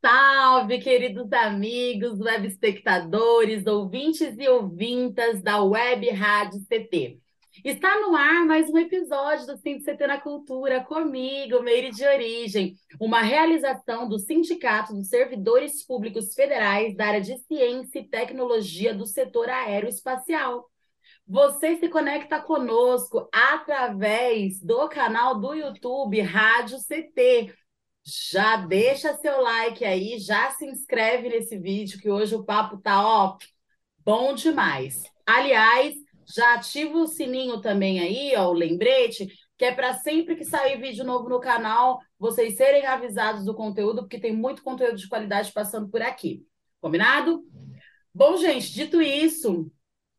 salve, queridos amigos, web espectadores, ouvintes e ouvintas da Web Rádio CT. Está no ar mais um episódio do CT na Cultura, comigo, Meire de Origem, uma realização do Sindicato dos Servidores Públicos Federais da área de Ciência e Tecnologia do setor aeroespacial. Você se conecta conosco através do canal do YouTube Rádio CT, já deixa seu like aí, já se inscreve nesse vídeo, que hoje o papo tá, ó, bom demais. Aliás, já ativa o sininho também aí, ó, o lembrete, que é para sempre que sair vídeo novo no canal, vocês serem avisados do conteúdo, porque tem muito conteúdo de qualidade passando por aqui. Combinado? Bom, gente, dito isso,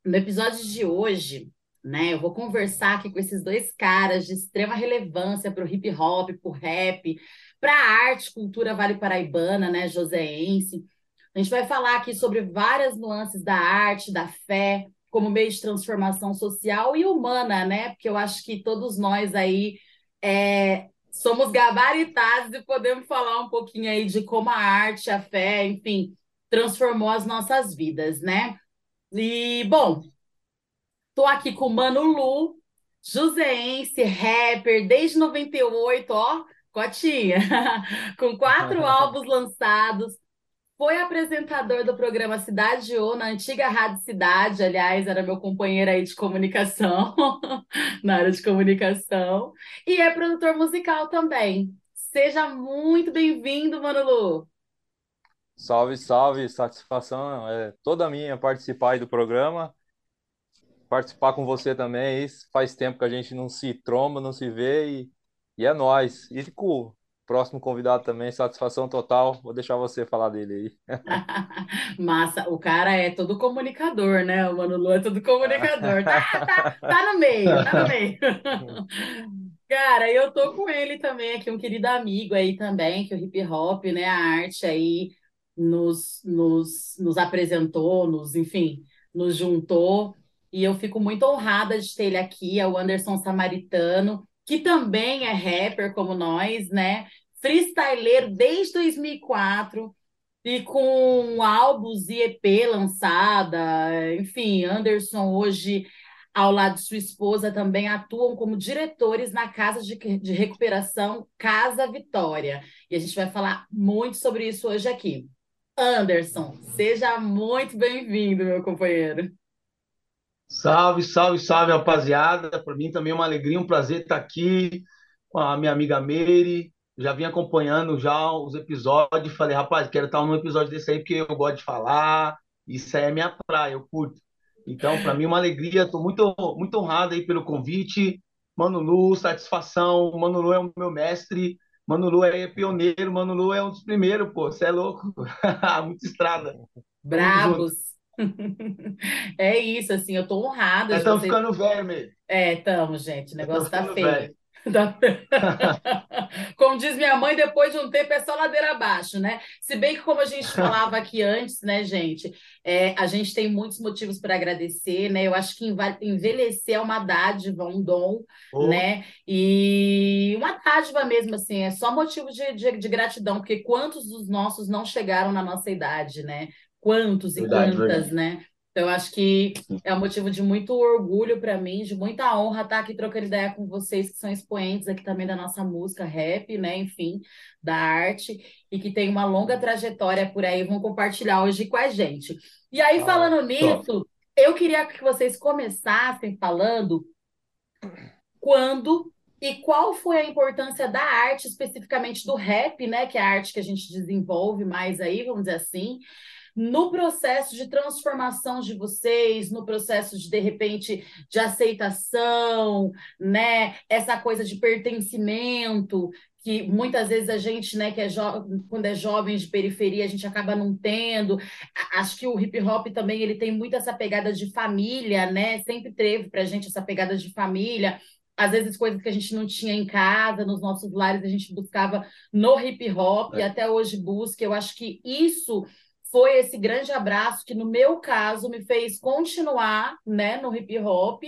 no episódio de hoje, né, eu vou conversar aqui com esses dois caras de extrema relevância para o hip hop, para o rap, para a arte, cultura vale paraibana, né, joseense. A gente vai falar aqui sobre várias nuances da arte, da fé, como meio de transformação social e humana, né? Porque eu acho que todos nós aí é, somos gabaritados e podemos falar um pouquinho aí de como a arte, a fé, enfim, transformou as nossas vidas, né? E, bom, tô aqui com o Mano Lu, joseense, rapper, desde 98, ó, Cotinha, com quatro álbuns lançados, foi apresentador do programa Cidade O, na antiga Rádio Cidade, aliás, era meu companheiro aí de comunicação, na área de comunicação, e é produtor musical também. Seja muito bem-vindo, Manulu. Salve, salve, satisfação é toda minha participar aí do programa, participar com você também, faz tempo que a gente não se tromba, não se vê e e é nóis. E com o próximo convidado também, satisfação total. Vou deixar você falar dele aí. Massa, o cara é todo comunicador, né? O Mano Lu é todo comunicador. Tá, tá, tá no meio, tá no meio. Cara, eu tô com ele também aqui, um querido amigo aí também, que o hip hop, né, a arte aí nos, nos, nos apresentou, nos, enfim, nos juntou. E eu fico muito honrada de ter ele aqui, é o Anderson Samaritano que também é rapper como nós, né? Freestyleiro desde 2004 e com álbuns e EP lançada, enfim, Anderson hoje ao lado de sua esposa também atuam como diretores na casa de, de recuperação Casa Vitória. E a gente vai falar muito sobre isso hoje aqui. Anderson, seja muito bem-vindo, meu companheiro. Salve, salve, salve, rapaziada. Para mim também é uma alegria, um prazer estar aqui com a minha amiga Meire. Já vim acompanhando já os episódios. Falei, rapaz, quero estar num episódio desse aí porque eu gosto de falar. Isso aí é minha praia, eu curto. Então, para mim é uma alegria. Estou muito, muito honrado aí pelo convite. Mano Lu, satisfação. Mano Lu é o meu mestre. Mano Lu é pioneiro. Mano Lu é um dos primeiros, pô. Você é louco. Muita estrada. Bravos. É isso, assim, eu tô honrada. Estamos ficando mesmo. É, estamos, gente. O negócio tá feio. Velho. como diz minha mãe, depois de um tempo é só ladeira abaixo, né? Se bem que, como a gente falava aqui antes, né, gente, é, a gente tem muitos motivos para agradecer, né? Eu acho que envelhecer é uma dádiva, um dom, oh. né? E uma dádiva mesmo, assim, é só motivo de, de, de, gratidão, porque quantos dos nossos não chegaram na nossa idade, né? Quantos e verdade, quantas, verdade. né? Então, eu acho que é um motivo de muito orgulho para mim, de muita honra estar aqui trocando ideia com vocês, que são expoentes aqui também da nossa música rap, né? Enfim, da arte, e que tem uma longa trajetória por aí, vão compartilhar hoje com a gente. E aí, falando nisso, eu queria que vocês começassem falando quando e qual foi a importância da arte, especificamente do rap, né? Que é a arte que a gente desenvolve mais aí, vamos dizer assim no processo de transformação de vocês, no processo de, de repente, de aceitação, né? Essa coisa de pertencimento, que muitas vezes a gente, né, que é quando é jovem de periferia, a gente acaba não tendo. Acho que o hip hop também ele tem muito essa pegada de família, né? Sempre teve pra gente essa pegada de família. Às vezes coisas que a gente não tinha em casa, nos nossos lares, a gente buscava no hip hop, é. e até hoje busca. Eu acho que isso foi esse grande abraço que, no meu caso, me fez continuar né, no hip hop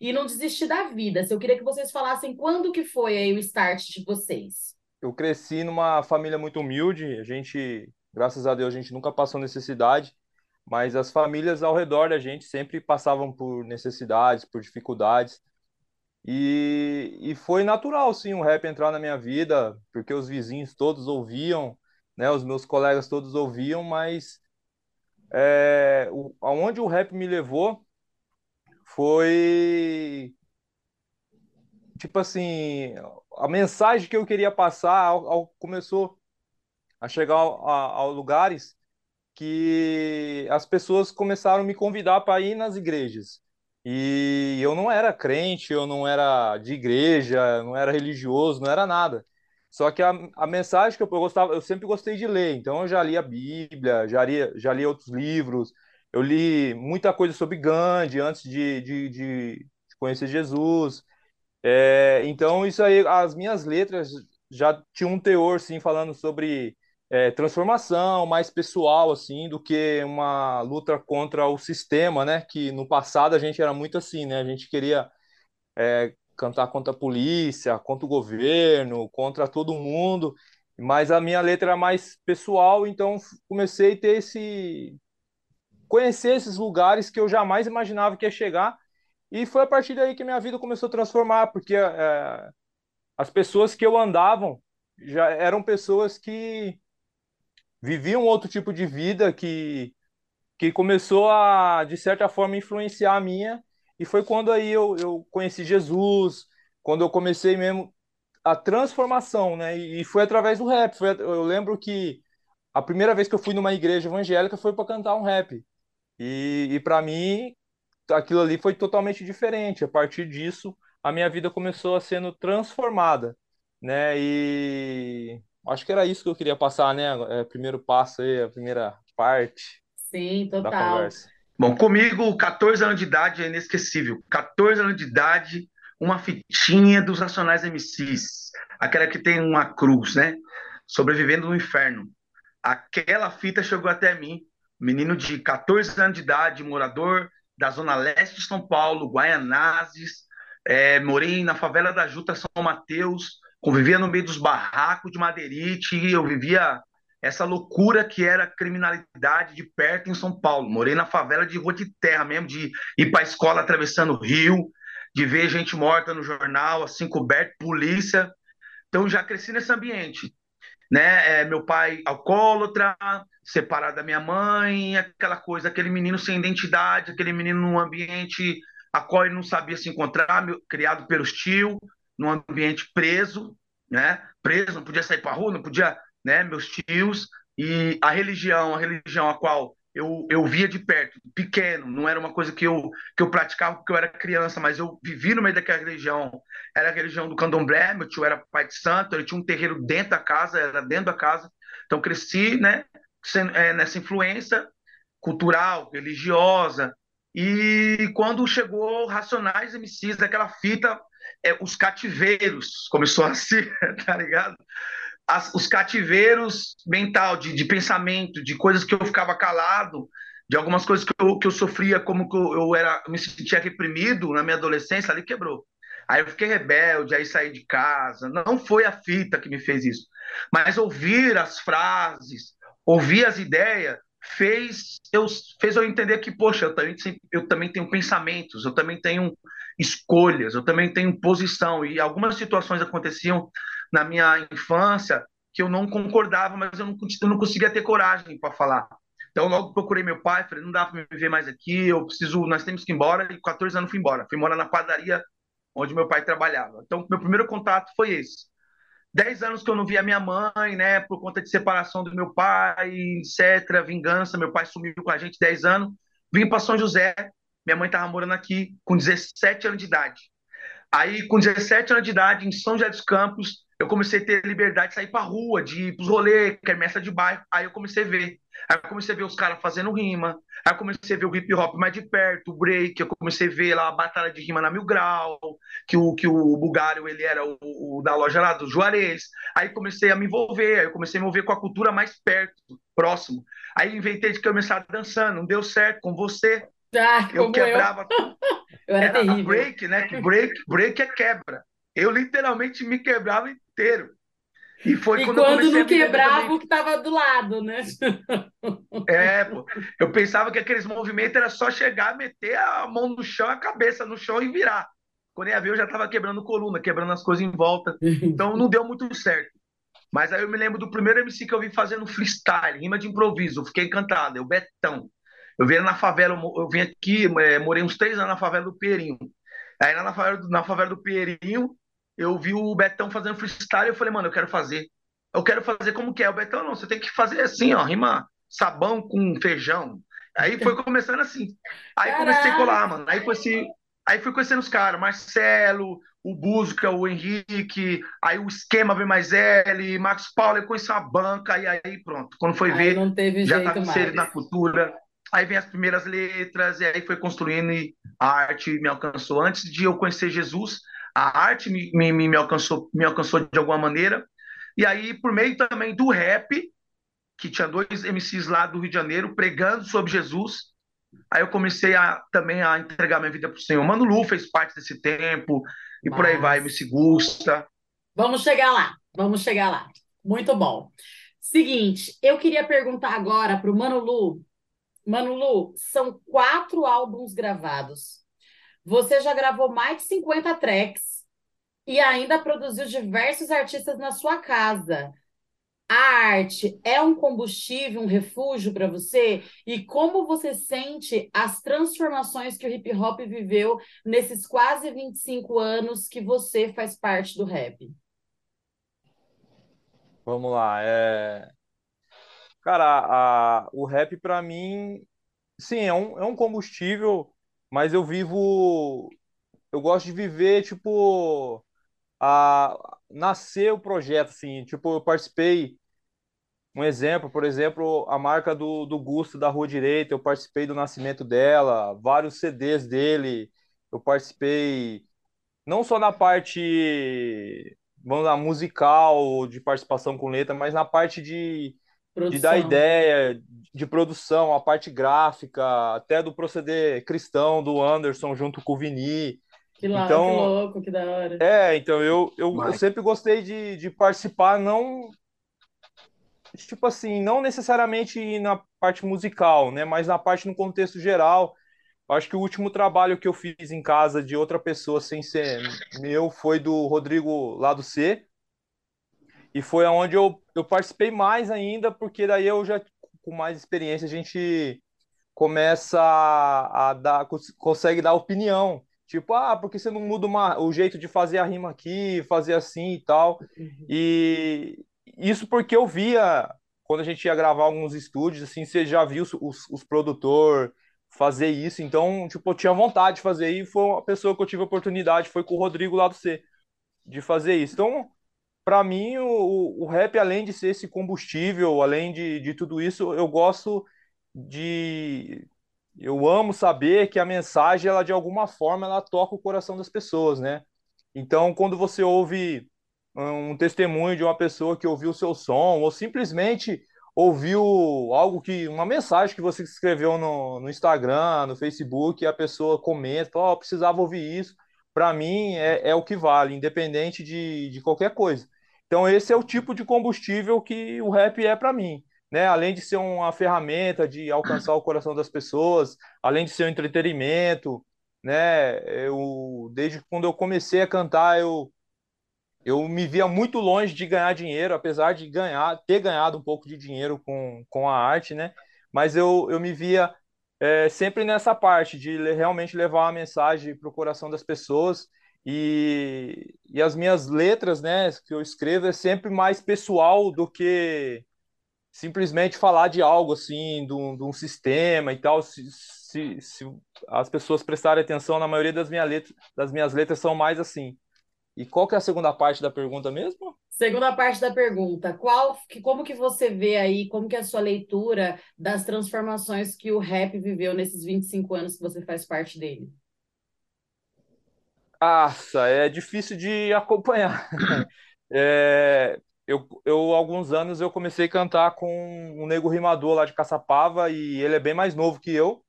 e não desistir da vida. Se eu queria que vocês falassem quando que foi aí o start de vocês. Eu cresci numa família muito humilde, a gente, graças a Deus, a gente nunca passou necessidade, mas as famílias ao redor da gente sempre passavam por necessidades, por dificuldades. E, e foi natural, sim, o rap entrar na minha vida, porque os vizinhos todos ouviam, né? Os meus colegas todos ouviam, mas é, o, aonde o rap me levou foi tipo assim, a mensagem que eu queria passar ao, ao, começou a chegar a, a, lugares que as pessoas começaram a me convidar para ir nas igrejas. E eu não era crente, eu não era de igreja, não era religioso, não era nada. Só que a, a mensagem que eu, eu gostava, eu sempre gostei de ler, então eu já li a Bíblia, já li, já li outros livros, eu li muita coisa sobre Gandhi antes de, de, de conhecer Jesus. É, então, isso aí, as minhas letras já tinham um teor, sim, falando sobre é, transformação mais pessoal, assim, do que uma luta contra o sistema, né? Que no passado a gente era muito assim, né? A gente queria é, cantar contra a polícia, contra o governo, contra todo mundo, mas a minha letra era mais pessoal, então comecei a ter esse conhecer esses lugares que eu jamais imaginava que ia chegar, e foi a partir daí que minha vida começou a transformar, porque é, as pessoas que eu andavam já eram pessoas que viviam outro tipo de vida que que começou a de certa forma influenciar a minha e foi quando aí eu, eu conheci Jesus, quando eu comecei mesmo a transformação, né? E, foi através do rap. Foi, eu lembro que a primeira vez que eu fui numa igreja evangélica foi para cantar um rap. E, e para mim, aquilo ali foi totalmente diferente. A partir disso, a minha vida começou a sendo transformada, né? E acho que era isso que eu queria passar, né? É, primeiro passo aí, a primeira parte Sim, total. da conversa. Bom, comigo, 14 anos de idade é inesquecível. 14 anos de idade, uma fitinha dos Racionais MCs, aquela que tem uma cruz, né? Sobrevivendo no inferno. Aquela fita chegou até mim, menino de 14 anos de idade, morador da zona leste de São Paulo, Guaianazes, é, morei na favela da Juta São Mateus, convivia no meio dos barracos de Madeirite, eu vivia essa loucura que era criminalidade de perto em São Paulo. Morei na favela de rua de terra mesmo, de ir para a escola atravessando o rio, de ver gente morta no jornal, assim, coberto, polícia. Então já cresci nesse ambiente. Né? É, meu pai alcoólatra, separado da minha mãe, aquela coisa, aquele menino sem identidade, aquele menino num ambiente a qual ele não sabia se encontrar, criado pelos tios, num ambiente preso, né? Preso, não podia sair para rua, não podia né, meus tios, e a religião, a religião a qual eu, eu via de perto, pequeno, não era uma coisa que eu, que eu praticava porque eu era criança, mas eu vivi no meio daquela religião. Era a religião do candomblé, meu tio era pai de santo, ele tinha um terreiro dentro da casa, era dentro da casa. Então cresci né, é, nessa influência cultural, religiosa. E quando chegou Racionais MCs, daquela fita, é, os cativeiros, começou assim, tá ligado? As, os cativeiros mental, de, de pensamento, de coisas que eu ficava calado, de algumas coisas que eu, que eu sofria, como que eu, eu era, me sentia reprimido na minha adolescência, ali quebrou. Aí eu fiquei rebelde, aí saí de casa. Não foi a fita que me fez isso. Mas ouvir as frases, ouvir as ideias, fez eu, fez eu entender que, poxa, eu também, eu também tenho pensamentos, eu também tenho escolhas, eu também tenho posição. E algumas situações aconteciam na minha infância que eu não concordava, mas eu não, eu não conseguia ter coragem para falar. Então, logo procurei meu pai, falei, não dá para me ver mais aqui, eu preciso, nós temos que ir embora, e com 14 anos fui embora. Fui morar na padaria onde meu pai trabalhava. Então, meu primeiro contato foi esse. dez anos que eu não via minha mãe, né, por conta de separação do meu pai, etc, vingança, meu pai sumiu com a gente dez anos, vim para São José, minha mãe estava morando aqui com 17 anos de idade. Aí, com 17 anos de idade, em São José dos Campos, eu comecei a ter liberdade de sair pra rua, de ir pros rolês, quermessa de bairro. Aí eu comecei a ver. Aí eu comecei a ver os caras fazendo rima. Aí eu comecei a ver o hip hop mais de perto, o break. Eu comecei a ver lá a batalha de rima na Mil Grau, que o, que o Bulgário ele era o, o da loja lá, dos Juarez. Aí comecei a me envolver. Aí eu comecei a me envolver com a cultura mais perto, próximo. Aí inventei de começar dançando. Não deu certo com você. Ah, eu quebrava eu. eu era, era terrível. break, né? Que break, break é quebra. Eu literalmente me quebrava inteiro. E foi e quando, quando não quebrava o que estava do lado, né? É, pô. Eu pensava que aqueles movimentos era só chegar, meter a mão no chão, a cabeça no chão e virar. Quando ia ver, eu já estava quebrando coluna, quebrando as coisas em volta. Então não deu muito certo. Mas aí eu me lembro do primeiro MC que eu vi fazendo freestyle, rima de improviso. Eu fiquei encantado, é o Betão. Eu vim na favela, eu vim aqui, é, morei uns três anos na favela do Perinho. Aí na favela, na favela do Perinho, eu vi o Betão fazendo freestyle, eu falei, mano, eu quero fazer. Eu quero fazer como que é. O Betão, não, você tem que fazer assim, ó, rima sabão com feijão. Aí foi começando assim. Aí Caraca. comecei a colar, mano. Aí conheci, aí fui conhecendo os caras, Marcelo, o Busca, o Henrique, aí o esquema V mais L, Marcos Paulo, eu conheci uma banca, e aí pronto. Quando foi aí ver, já tava inserido na cultura. Aí vem as primeiras letras, e aí foi construindo e a arte me alcançou. Antes de eu conhecer Jesus, a arte me, me, me, alcançou, me alcançou de alguma maneira. E aí, por meio também do rap, que tinha dois MCs lá do Rio de Janeiro pregando sobre Jesus, aí eu comecei a, também a entregar minha vida para o Senhor. Mano Lu fez parte desse tempo, e Mas... por aí vai, MC Gusta. Vamos chegar lá, vamos chegar lá. Muito bom. Seguinte, eu queria perguntar agora para o Mano Lu. Mano Lu, são quatro álbuns gravados. Você já gravou mais de 50 tracks e ainda produziu diversos artistas na sua casa. A arte é um combustível, um refúgio para você? E como você sente as transformações que o hip hop viveu nesses quase 25 anos que você faz parte do rap? Vamos lá. É... Cara, a, o rap para mim, sim, é um, é um combustível mas eu vivo. Eu gosto de viver, tipo. A, nascer o projeto, assim. Tipo, eu participei. Um exemplo, por exemplo, a marca do, do Gusto da Rua Direita, eu participei do nascimento dela, vários CDs dele, eu participei não só na parte, vamos lá, musical, de participação com letra, mas na parte de, de dar ideia, de produção, a parte gráfica, até do proceder cristão do Anderson junto com o Vini. Que, lá, então, que louco, que da hora. É, então eu, eu, eu sempre gostei de, de participar, não. Tipo assim, não necessariamente na parte musical, né? Mas na parte no contexto geral. Acho que o último trabalho que eu fiz em casa de outra pessoa sem ser meu foi do Rodrigo lá do C. E foi aonde eu, eu participei mais ainda, porque daí eu já com mais experiência, a gente começa a, a dar, consegue dar opinião. Tipo, ah, porque você não muda uma, o jeito de fazer a rima aqui, fazer assim e tal. Uhum. E isso porque eu via, quando a gente ia gravar alguns estúdios, assim, você já viu os, os, os produtores fazer isso. Então, tipo, eu tinha vontade de fazer. E foi uma pessoa que eu tive a oportunidade, foi com o Rodrigo lá do C, de fazer isso. Então, para mim, o, o rap, além de ser esse combustível, além de, de tudo isso, eu gosto de. Eu amo saber que a mensagem, ela de alguma forma, ela toca o coração das pessoas, né? Então, quando você ouve um testemunho de uma pessoa que ouviu o seu som, ou simplesmente ouviu algo que, uma mensagem que você escreveu no, no Instagram, no Facebook, e a pessoa comenta, ó, oh, precisava ouvir isso, para mim é, é o que vale, independente de, de qualquer coisa. Então, esse é o tipo de combustível que o rap é para mim. Né? Além de ser uma ferramenta de alcançar o coração das pessoas, além de ser um entretenimento, né? Eu, desde quando eu comecei a cantar, eu, eu me via muito longe de ganhar dinheiro, apesar de ganhar, ter ganhado um pouco de dinheiro com, com a arte, né? Mas eu, eu me via é, sempre nessa parte de realmente levar uma mensagem para o coração das pessoas E, e as minhas letras, né, que eu escrevo é sempre mais pessoal do que simplesmente falar de algo assim, de um, de um sistema e tal. Se, se, se, as pessoas prestarem atenção, na maioria das, minha letra, das minhas letras são mais assim. E qual que é a segunda parte da pergunta mesmo? Segunda parte da pergunta, qual, que, como que você vê aí, como que é a sua leitura das transformações que o rap viveu nesses 25 anos que você faz parte dele? Nossa, é difícil de acompanhar. É, eu, eu, alguns anos, eu comecei a cantar com um nego rimador lá de Caçapava e ele é bem mais novo que eu.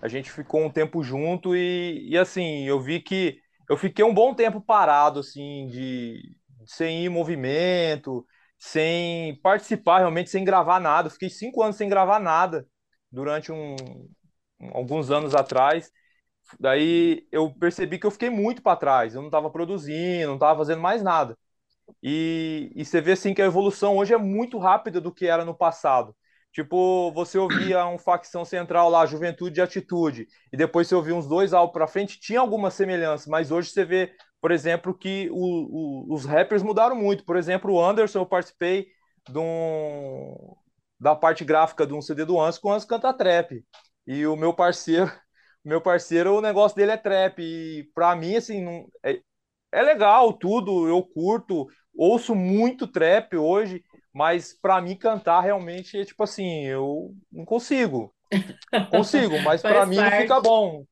A gente ficou um tempo junto e, e assim, eu vi que eu fiquei um bom tempo parado, assim, de, sem ir em movimento, sem participar realmente, sem gravar nada. fiquei cinco anos sem gravar nada durante um, alguns anos atrás. Daí eu percebi que eu fiquei muito para trás. Eu não estava produzindo, não estava fazendo mais nada. E, e você vê assim que a evolução hoje é muito rápida do que era no passado. Tipo, você ouvia um facção central lá, Juventude e Atitude, e depois você ouvia uns dois álbuns para frente, tinha alguma semelhança, mas hoje você vê, por exemplo, que o, o, os rappers mudaram muito. Por exemplo, o Anderson, eu participei um, da parte gráfica de um CD do Anso, com o Anso canta trap. E o meu parceiro, meu parceiro, o negócio dele é trap. E para mim, assim, não, é, é legal tudo, eu curto, ouço muito trap hoje, mas para mim cantar realmente é tipo assim, eu não consigo. Consigo, mas para mim não fica bom.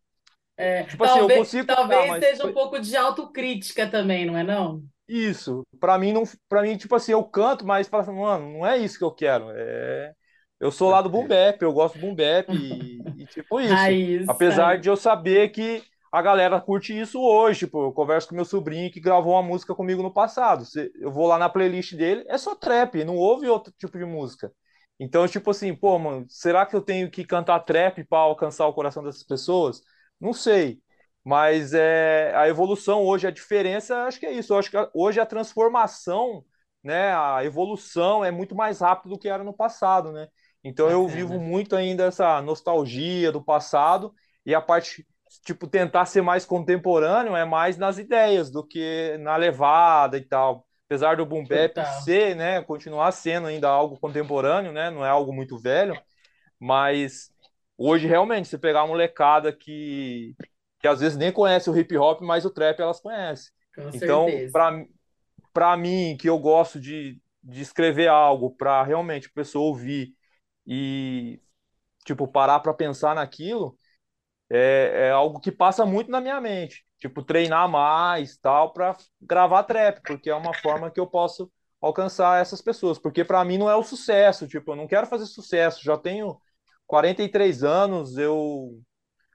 É, tipo talvez, assim, eu consigo talvez cantar, mas... seja um pouco de autocrítica também, não é não? Isso. Para mim não, para mim tipo assim, eu canto, mas falo assim, mano, não é isso que eu quero. É eu sou lá do boom bap, eu gosto do boom bap e, e tipo isso. Raiz, Apesar raiz. de eu saber que a galera curte isso hoje. Tipo, eu converso com meu sobrinho que gravou uma música comigo no passado. Eu vou lá na playlist dele, é só trap, não ouve outro tipo de música. Então, tipo assim, pô, mano, será que eu tenho que cantar trap para alcançar o coração dessas pessoas? Não sei. Mas é, a evolução hoje, a diferença, acho que é isso. Eu acho que hoje a transformação, né, a evolução é muito mais rápida do que era no passado, né? Então eu vivo muito ainda essa nostalgia do passado e a parte tipo, tentar ser mais contemporâneo é mais nas ideias do que na levada e tal. Apesar do boom bap ser, né, continuar sendo ainda algo contemporâneo, né, não é algo muito velho, mas hoje realmente você pegar uma molecada que que às vezes nem conhece o hip hop, mas o trap elas conhecem. Com então, para para mim que eu gosto de, de escrever algo para realmente a pessoa ouvir e tipo parar para pensar naquilo, é, é algo que passa muito na minha mente. Tipo, treinar mais, tal, para gravar trap, porque é uma forma que eu posso alcançar essas pessoas. Porque para mim não é o sucesso. Tipo, eu não quero fazer sucesso. Já tenho 43 anos, eu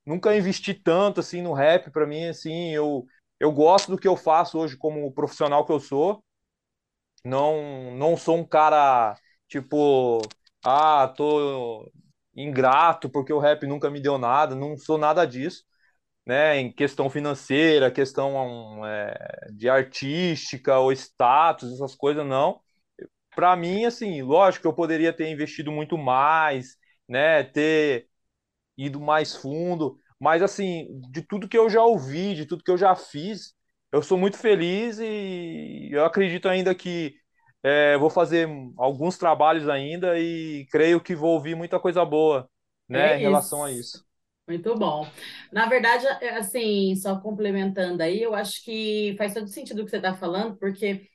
nunca investi tanto assim no rap. Para mim, assim, eu, eu gosto do que eu faço hoje como profissional que eu sou. Não, não sou um cara tipo, ah, tô ingrato porque o rap nunca me deu nada, não sou nada disso, né? Em questão financeira, questão é, de artística ou status, essas coisas, não. Para mim, assim, lógico que eu poderia ter investido muito mais, né? Ter ido mais fundo, mas assim, de tudo que eu já ouvi, de tudo que eu já fiz, eu sou muito feliz e eu acredito ainda que é, vou fazer alguns trabalhos ainda e creio que vou ouvir muita coisa boa, né, é em relação a isso. Muito bom. Na verdade, é, assim, só complementando aí, eu acho que faz todo sentido o que você está falando, porque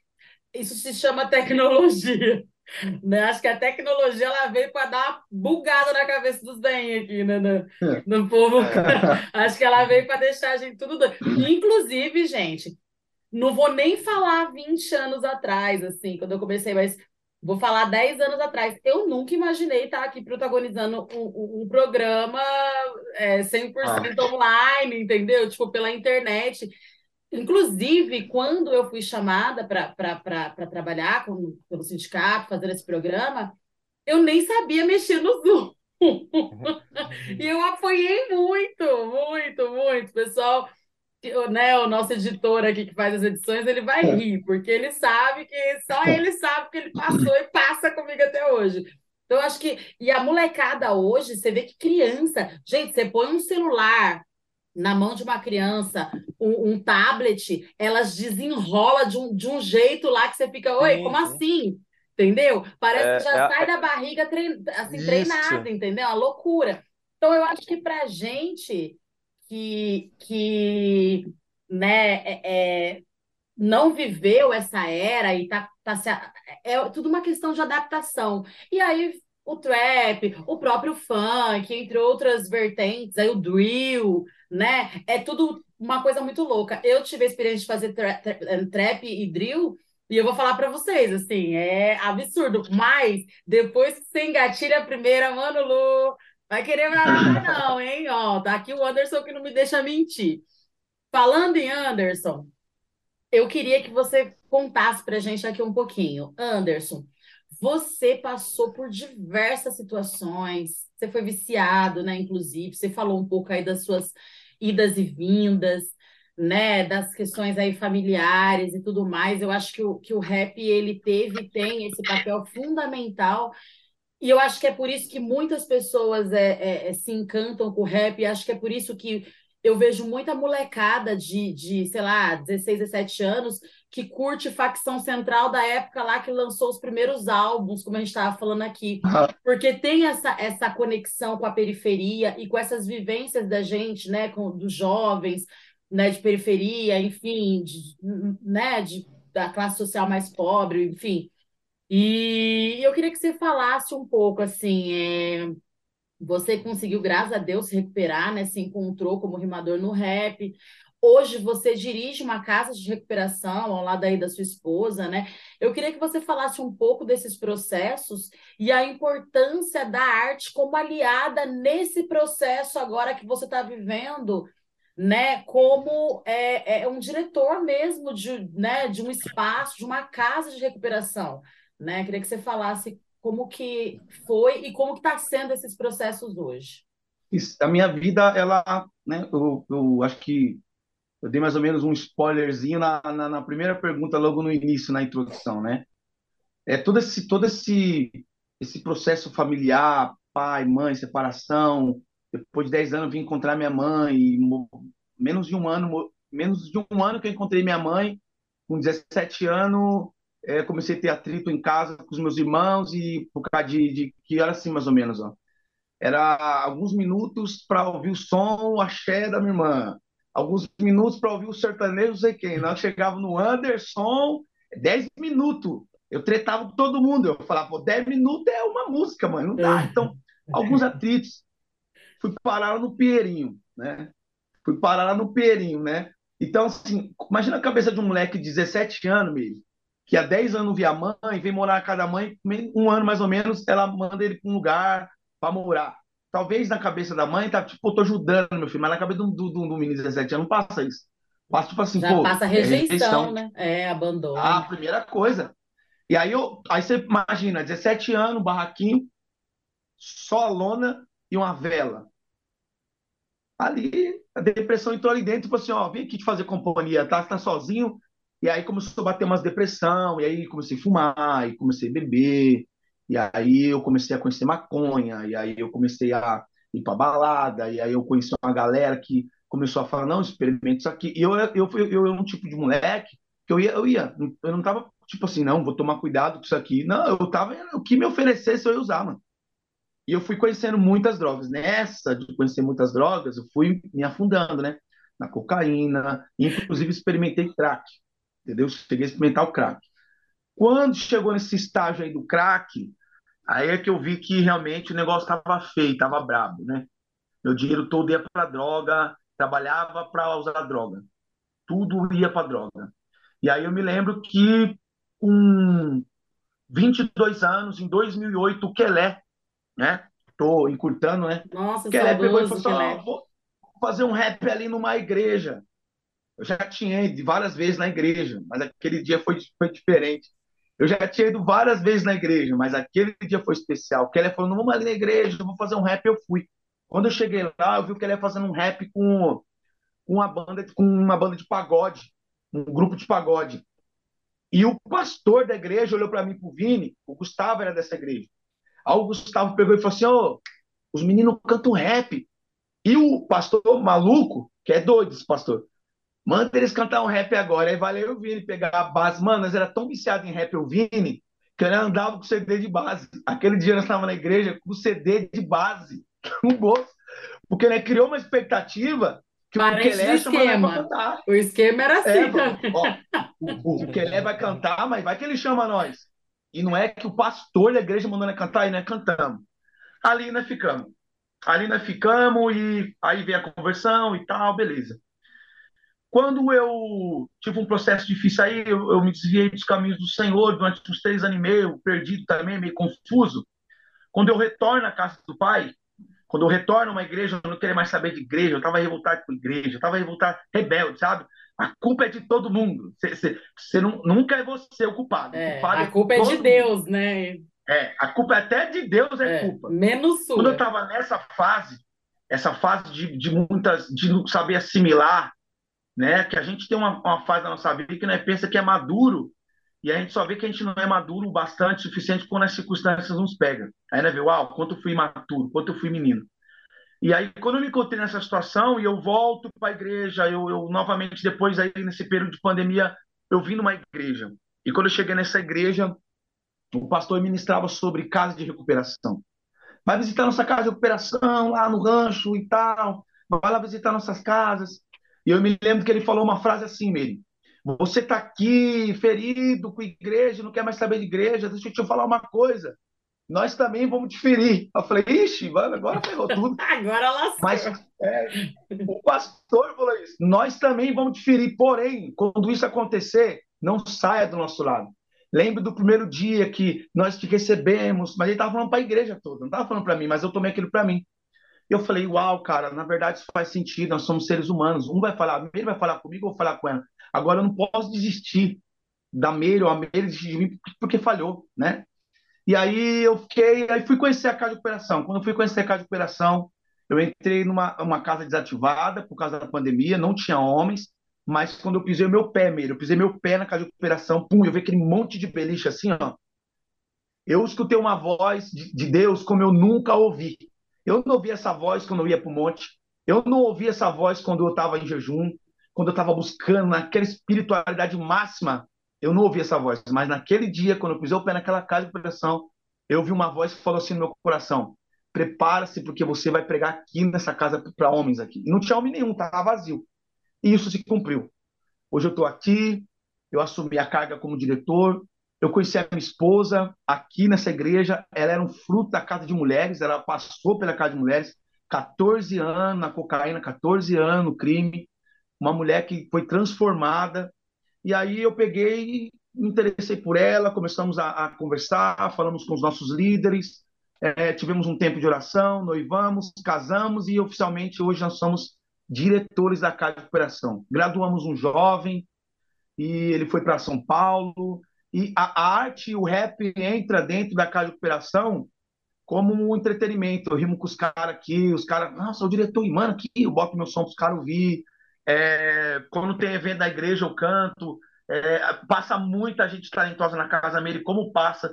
isso se chama tecnologia. Né? Acho que a tecnologia ela veio para dar uma bugada na cabeça dos bem aqui, né? No, no povo. Acho que ela veio para deixar a gente tudo doido. Inclusive, gente, não vou nem falar 20 anos atrás, assim, quando eu comecei, mas vou falar 10 anos atrás. Eu nunca imaginei estar aqui protagonizando um, um, programa é, 100% ah. online, entendeu? Tipo, pela internet. Inclusive, quando eu fui chamada para trabalhar com, pelo sindicato, fazer esse programa, eu nem sabia mexer no Zoom. e eu apoiei muito, muito, muito. Pessoal, né, o nosso editor aqui que faz as edições, ele vai é. rir, porque ele sabe que só ele sabe que ele passou e passa comigo até hoje. Então, acho que. E a molecada hoje, você vê que criança. Gente, você põe um celular na mão de uma criança um, um tablet, elas desenrola de um, de um jeito lá que você fica, oi, sim, como sim. assim? Entendeu? Parece é, que já é, sai é, da barriga trein, assim, treinada, entendeu? A loucura. Então, eu acho que para gente que, que né, é, é, não viveu essa era e tá, tá se, é tudo uma questão de adaptação. E aí o trap, o próprio funk, entre outras vertentes, aí o drill, né? É tudo uma coisa muito louca. Eu tive a experiência de fazer tra tra eh, trap e drill, e eu vou falar para vocês, assim, é absurdo. Mas depois que você engatilha a primeira, mano, Lu, vai querer nada não, hein? Ó, tá aqui o Anderson que não me deixa mentir. Falando em Anderson, eu queria que você contasse pra gente aqui um pouquinho. Anderson, você passou por diversas situações, você foi viciado, né? Inclusive, você falou um pouco aí das suas idas e vindas, né? Das questões aí familiares e tudo mais. Eu acho que o, que o rap ele teve e tem esse papel fundamental. E eu acho que é por isso que muitas pessoas é, é, é se encantam com o rap, e acho que é por isso que eu vejo muita molecada de, de, sei lá, 16, 17 anos que curte facção central da época lá que lançou os primeiros álbuns, como a gente estava falando aqui. Porque tem essa, essa conexão com a periferia e com essas vivências da gente, né, com, dos jovens, né, de periferia, enfim, de, né, de, da classe social mais pobre, enfim. E eu queria que você falasse um pouco, assim, é, você conseguiu, graças a Deus, se recuperar, né, se encontrou como rimador no rap, Hoje você dirige uma casa de recuperação ao lado aí da sua esposa, né? Eu queria que você falasse um pouco desses processos e a importância da arte como aliada nesse processo agora que você está vivendo, né? Como é, é, um diretor mesmo de, né, de um espaço, de uma casa de recuperação, né? Eu queria que você falasse como que foi e como que está sendo esses processos hoje. Isso, a minha vida, ela, né? Eu, eu acho que eu dei mais ou menos um spoilerzinho na, na, na, primeira pergunta, logo no início, na introdução, né? É todo esse, todo esse, esse processo familiar, pai, mãe, separação. Depois de 10 anos, vim encontrar minha mãe. menos de um ano, menos de um ano que eu encontrei minha mãe. Com 17 anos, é, comecei a ter atrito em casa com os meus irmãos e por causa de, de que era assim, mais ou menos, ó. Era alguns minutos para ouvir o som, o axé da minha irmã alguns minutos para ouvir o sertanejo, não sei quem. Nós chegava no Anderson, 10 minutos. Eu tretava com todo mundo. Eu falava, pô, 10 minutos é uma música, mano. Não dá. É. Então, alguns atritos. Fui parar no Pinheirinho, né? Fui parar lá no Pinheirinho, né? Então, assim, imagina a cabeça de um moleque de 17 anos, mesmo, que há 10 anos via mãe, vem morar na casa da mãe, um ano mais ou menos, ela manda ele para um lugar para morar talvez na cabeça da mãe, tá tipo, eu tô ajudando meu filho, mas na cabeça do, do, do menino de 17 anos não passa isso. Passa tipo assim, Já pô. Passa rejeição, é rejeição, né? É, abandono. Ah, a primeira coisa. E aí, eu, aí você imagina, 17 anos, barraquinho, só lona e uma vela. Ali, a depressão entrou ali dentro, tipo assim, ó, vem aqui te fazer companhia, tá? Você tá sozinho. E aí começou a bater umas depressão, e aí comecei a fumar, e comecei a beber, e aí eu comecei a conhecer maconha, e aí eu comecei a ir para balada, e aí eu conheci uma galera que começou a falar, não, experimente isso aqui. E eu, eu, eu, eu era um tipo de moleque que eu ia, eu ia, eu não tava tipo assim, não, vou tomar cuidado com isso aqui. Não, eu tava, o que me oferecesse eu ia usar, mano. E eu fui conhecendo muitas drogas. Nessa de conhecer muitas drogas, eu fui me afundando, né? Na cocaína, inclusive experimentei crack, entendeu? Cheguei a experimentar o crack. Quando chegou nesse estágio aí do crack, Aí é que eu vi que realmente o negócio estava feio, estava brabo, né? Meu dinheiro todo ia para droga, trabalhava para usar droga. Tudo ia para droga. E aí eu me lembro que com 22 anos, em 2008, o Kelé, né? Tô encurtando, né? Nossa, Kelé pegou e falou assim, vou fazer um rap ali numa igreja. Eu já tinha ido várias vezes na igreja, mas aquele dia foi, foi diferente. Eu já tinha ido várias vezes na igreja, mas aquele dia foi especial. O Kelly falou: não vamos ali na igreja, vou fazer um rap. Eu fui. Quando eu cheguei lá, eu vi o Kelly fazendo um rap com, com, uma, banda, com uma banda de pagode, um grupo de pagode. E o pastor da igreja olhou para mim, pro Vini, o Gustavo era dessa igreja. Aí o Gustavo pegou e falou assim: oh, os meninos cantam rap. E o pastor maluco, que é doido esse pastor. Manda eles cantar um rap agora. Aí valeu o Vini pegar a base. Mano, nós era tão viciado em rap, o Vini, que ele andava com CD de base. Aquele dia nós estávamos na igreja com CD de base, no bolso. Porque ele criou uma expectativa que Parente o Kelé nós esquema. cantar. O esquema era assim É, também. ó, o, o Kelé vai cantar, mas vai que ele chama nós. E não é que o pastor da igreja mandou nós cantar e nós cantamos. Ali nós ficamos. Ali nós ficamos e aí vem a conversão e tal, beleza. Quando eu tive um processo difícil aí, eu, eu me desviei dos caminhos do Senhor durante uns três anos e meio, perdido também, meio confuso. Quando eu retorno à casa do Pai, quando eu retorno a uma igreja, eu não queria mais saber de igreja, eu estava revoltado com a igreja, eu estava revoltado, rebelde, sabe? A culpa é de todo mundo. Você, nunca é você o culpado. O É, culpado a culpa é todo de mundo. Deus, né? É, a culpa até de Deus é, É, culpa. menos Quando eu sua. estava nessa fase, essa fase de, de muitas, de não saber assimilar, né? Que a gente tem uma, uma fase da nossa vida que nós pensa que é maduro e a gente só vê que a gente não é maduro o bastante, suficiente quando as circunstâncias nos pegam. Aí, né, vê, uau, quanto eu fui imaturo, quanto eu fui menino. E aí, quando eu me encontrei nessa situação e eu volto para a igreja, eu, eu novamente, depois aí, nesse período de pandemia, eu vim numa igreja. E quando eu cheguei nessa igreja, o pastor ministrava sobre casa de recuperação. Vai visitar nossa casa de recuperação lá no rancho e tal. Vai lá visitar nossas casas. E eu me lembro que ele falou uma frase assim, Mary. Você está aqui ferido com a igreja, não quer mais saber de igreja. Deixa eu te falar uma coisa. Nós também vamos te ferir. Eu falei, ixi, mano, agora ferrou tudo. Agora lascou. Mas é, o pastor falou isso. Nós também vamos te ferir. Porém, quando isso acontecer, não saia do nosso lado. Lembre do primeiro dia que nós te recebemos, mas ele estava falando para a igreja toda, não estava falando para mim, mas eu tomei aquilo para mim. Eu falei, uau, cara, na verdade isso faz sentido, nós somos seres humanos. Um vai falar, a Meire vai falar comigo, eu vou falar com ela. Agora eu não posso desistir da Meire ou a Meire desistir de mim porque falhou, né? E aí eu fiquei, aí fui conhecer a casa de operação. Quando eu fui conhecer a casa de operação, eu entrei numa uma casa desativada por causa da pandemia, não tinha homens, mas quando eu pisei meu pé, Meire, eu pisei meu pé na casa de operação, pum, eu vi aquele monte de beliche assim, ó. Eu escutei uma voz de, de Deus como eu nunca ouvi. Eu não ouvi essa voz quando eu ia para o monte. Eu não ouvi essa voz quando eu estava em jejum, quando eu estava buscando naquela espiritualidade máxima. Eu não ouvi essa voz. Mas naquele dia, quando eu pisei o pé naquela casa de operação, eu ouvi uma voz que falou assim no meu coração: prepara-se porque você vai pregar aqui nessa casa para homens aqui. E não tinha homem nenhum, estava vazio. E isso se cumpriu. Hoje eu estou aqui, eu assumi a carga como diretor, eu conheci a minha esposa aqui nessa igreja. Ela era um fruto da casa de mulheres. Ela passou pela casa de mulheres. 14 anos na cocaína, 14 anos no crime. Uma mulher que foi transformada. E aí eu peguei, me interessei por ela. Começamos a, a conversar, falamos com os nossos líderes. É, tivemos um tempo de oração, noivamos, casamos e oficialmente hoje nós somos diretores da casa de operação. Graduamos um jovem e ele foi para São Paulo e a, arte o rap entra dentro da casa de operação como um entretenimento. Eu rimo com os caras aqui, os caras, nossa, o diretor, mano, aqui eu boto meu som para os caras ouvir. É, quando tem evento da igreja, eu canto. É, passa muita gente talentosa na casa dele, como passa.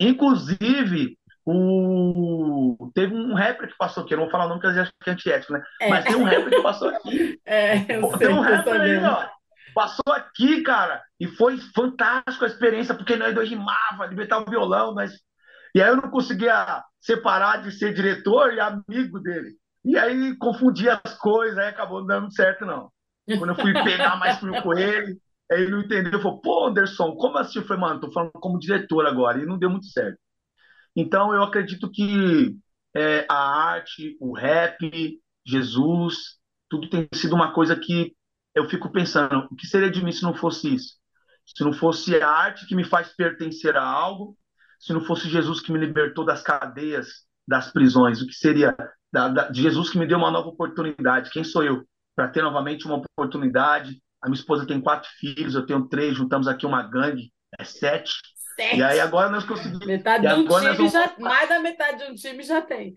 Inclusive, o... teve um rapper que passou aqui, eu não vou falar o nome porque eu acho que é antiético, né? É. Mas tem um rapper que passou aqui. É, eu Pô, sei, tem um rapper aí, ó. Passou aqui, cara, e foi fantástico a experiência, porque nós dois rimava, libertar o violão, mas. E aí eu não conseguia separar de ser diretor e amigo dele. E aí confundia as coisas, aí acabou não dando certo, não. Quando eu fui pegar mais frio com ele, ele não entendeu, falou, pô, Anderson, como assim? Eu falei, mano, tô falando como diretor agora, e não deu muito certo. Então eu acredito que é, a arte, o rap, Jesus, tudo tem sido uma coisa que eu fico pensando, o que seria de mim se não fosse isso? Se não fosse a arte que me faz pertencer a algo, se não fosse Jesus que me libertou das cadeias, das prisões, o que seria da, da, de Jesus que me deu uma nova oportunidade? Quem sou eu para ter novamente uma oportunidade? A minha esposa tem quatro filhos, eu tenho três, juntamos aqui uma gangue, é sete. Sete. E aí agora nós conseguimos. Metade de um time vamos- já. Mais da metade de um time já tem.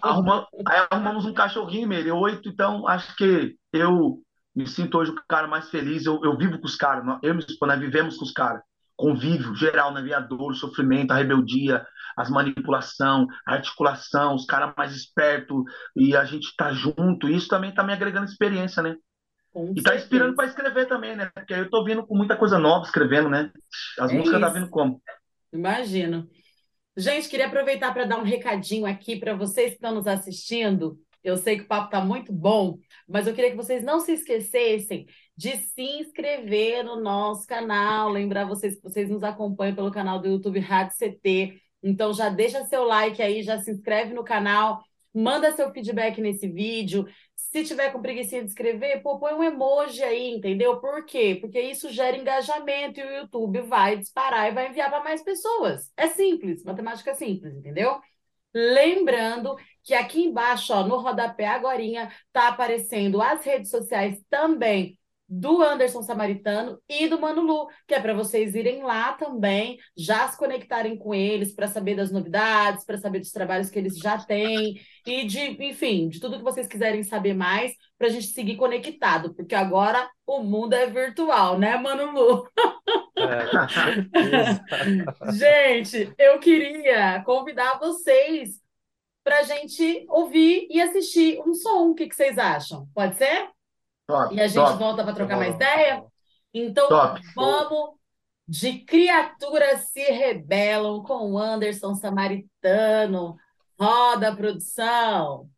Arruma- aí arrumamos um cachorrinho, Meire, oito, então acho que eu me sinto hoje o cara mais feliz. Eu, eu vivo com os caras, nós- eu e nós vivemos com os caras. convívio geral, né? A dor, o sofrimento, a rebeldia, as manipulação, a articulação, os caras mais espertos, e a gente tá junto. Isso também tá me agregando experiência, né? Com e tá inspirando para escrever também, né? Porque eu tô vindo com muita coisa nova escrevendo, né? As é músicas tá isso. tá vindo como? Imagino. Gente, queria aproveitar para dar um recadinho aqui para vocês que estão nos assistindo. Eu sei que o papo está muito bom, mas eu queria que vocês não se esquecessem de se inscrever no nosso canal. Lembrar vocês que vocês nos acompanham pelo canal do YouTube Rádio CT. Então já deixa seu like aí, já se inscreve no canal, manda seu feedback nesse vídeo. Se tiver com preguiça de escrever, pô, põe um emoji aí, entendeu? Por quê? Porque isso gera engajamento e o YouTube vai disparar e vai enviar para mais pessoas. É simples, matemática simples, entendeu? Lembrando que aqui embaixo, ó, no rodapé agorinha, tá aparecendo as redes sociais também do Anderson Samaritano e do Mano Lu, que é para vocês irem lá também, já se conectarem com eles para saber das novidades, para saber dos trabalhos que eles já têm e de, enfim, de tudo que vocês quiserem saber mais, para a gente seguir conectado, porque agora o mundo é virtual, né, Mano Lu? É, gente, eu queria convidar vocês para a gente ouvir e assistir um som. O que, que vocês acham? Pode ser? Top, e a gente top. volta para trocar mais ideia? Então, top. vamos de Criaturas se Rebelam com o Anderson Samaritano. Roda a produção.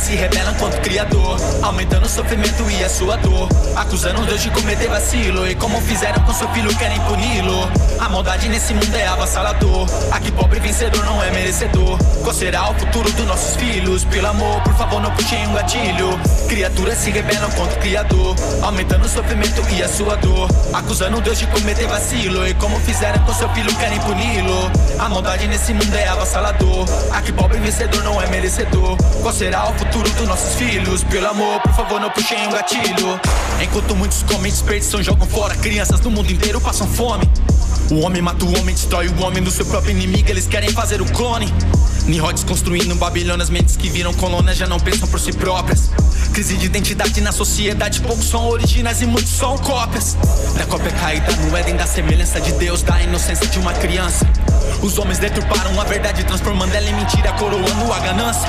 Se rebelam contra o Criador, aumentando o sofrimento e a sua dor. Acusando Deus de cometer vacilo, e como fizeram com seu filho, querem puni-lo. A maldade nesse mundo é avassalador. Aqui pobre vencedor não é merecedor. Qual será o futuro dos nossos filhos? Pelo amor, por favor, não puxem um gatilho. Criaturas se rebelam contra o Criador, aumentando o sofrimento e a sua dor. Acusando Deus de cometer vacilo, e como fizeram com seu filho, querem puni-lo. A maldade nesse mundo é avassalador. Aqui pobre vencedor não é merecedor. Qual será o futuro dos nossos filhos? Pelo amor, por favor, não puxem um gatilho. Enquanto muitos comem, desperdiçam, jogam fora. Crianças no mundo inteiro passam fome. O homem mata o homem, destrói o homem do seu próprio inimigo. Eles querem fazer o clone. Nihodes construindo Babilônia, as mentes que viram colônias já não pensam por si próprias. Crise de identidade na sociedade, poucos são originais e muitos são cópias. Da cópia caída no Éden, da semelhança de Deus, da inocência de uma criança. Os homens deturparam a verdade, transformando ela em mentira, coroando a ganância.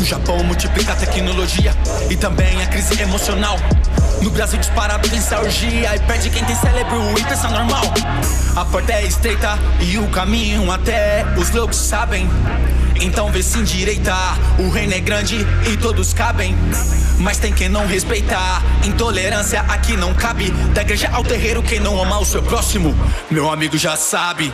No Japão multiplica a tecnologia e também a crise emocional. No Brasil disparado vence a orgia e perde quem tem cérebro e pensa normal. A porta é estreita e o caminho até os loucos sabem. Então vê se endireitar. O reino é grande e todos cabem. Mas tem quem não respeitar. Intolerância aqui não cabe. Da igreja ao terreiro, quem não ama o seu próximo, meu amigo já sabe.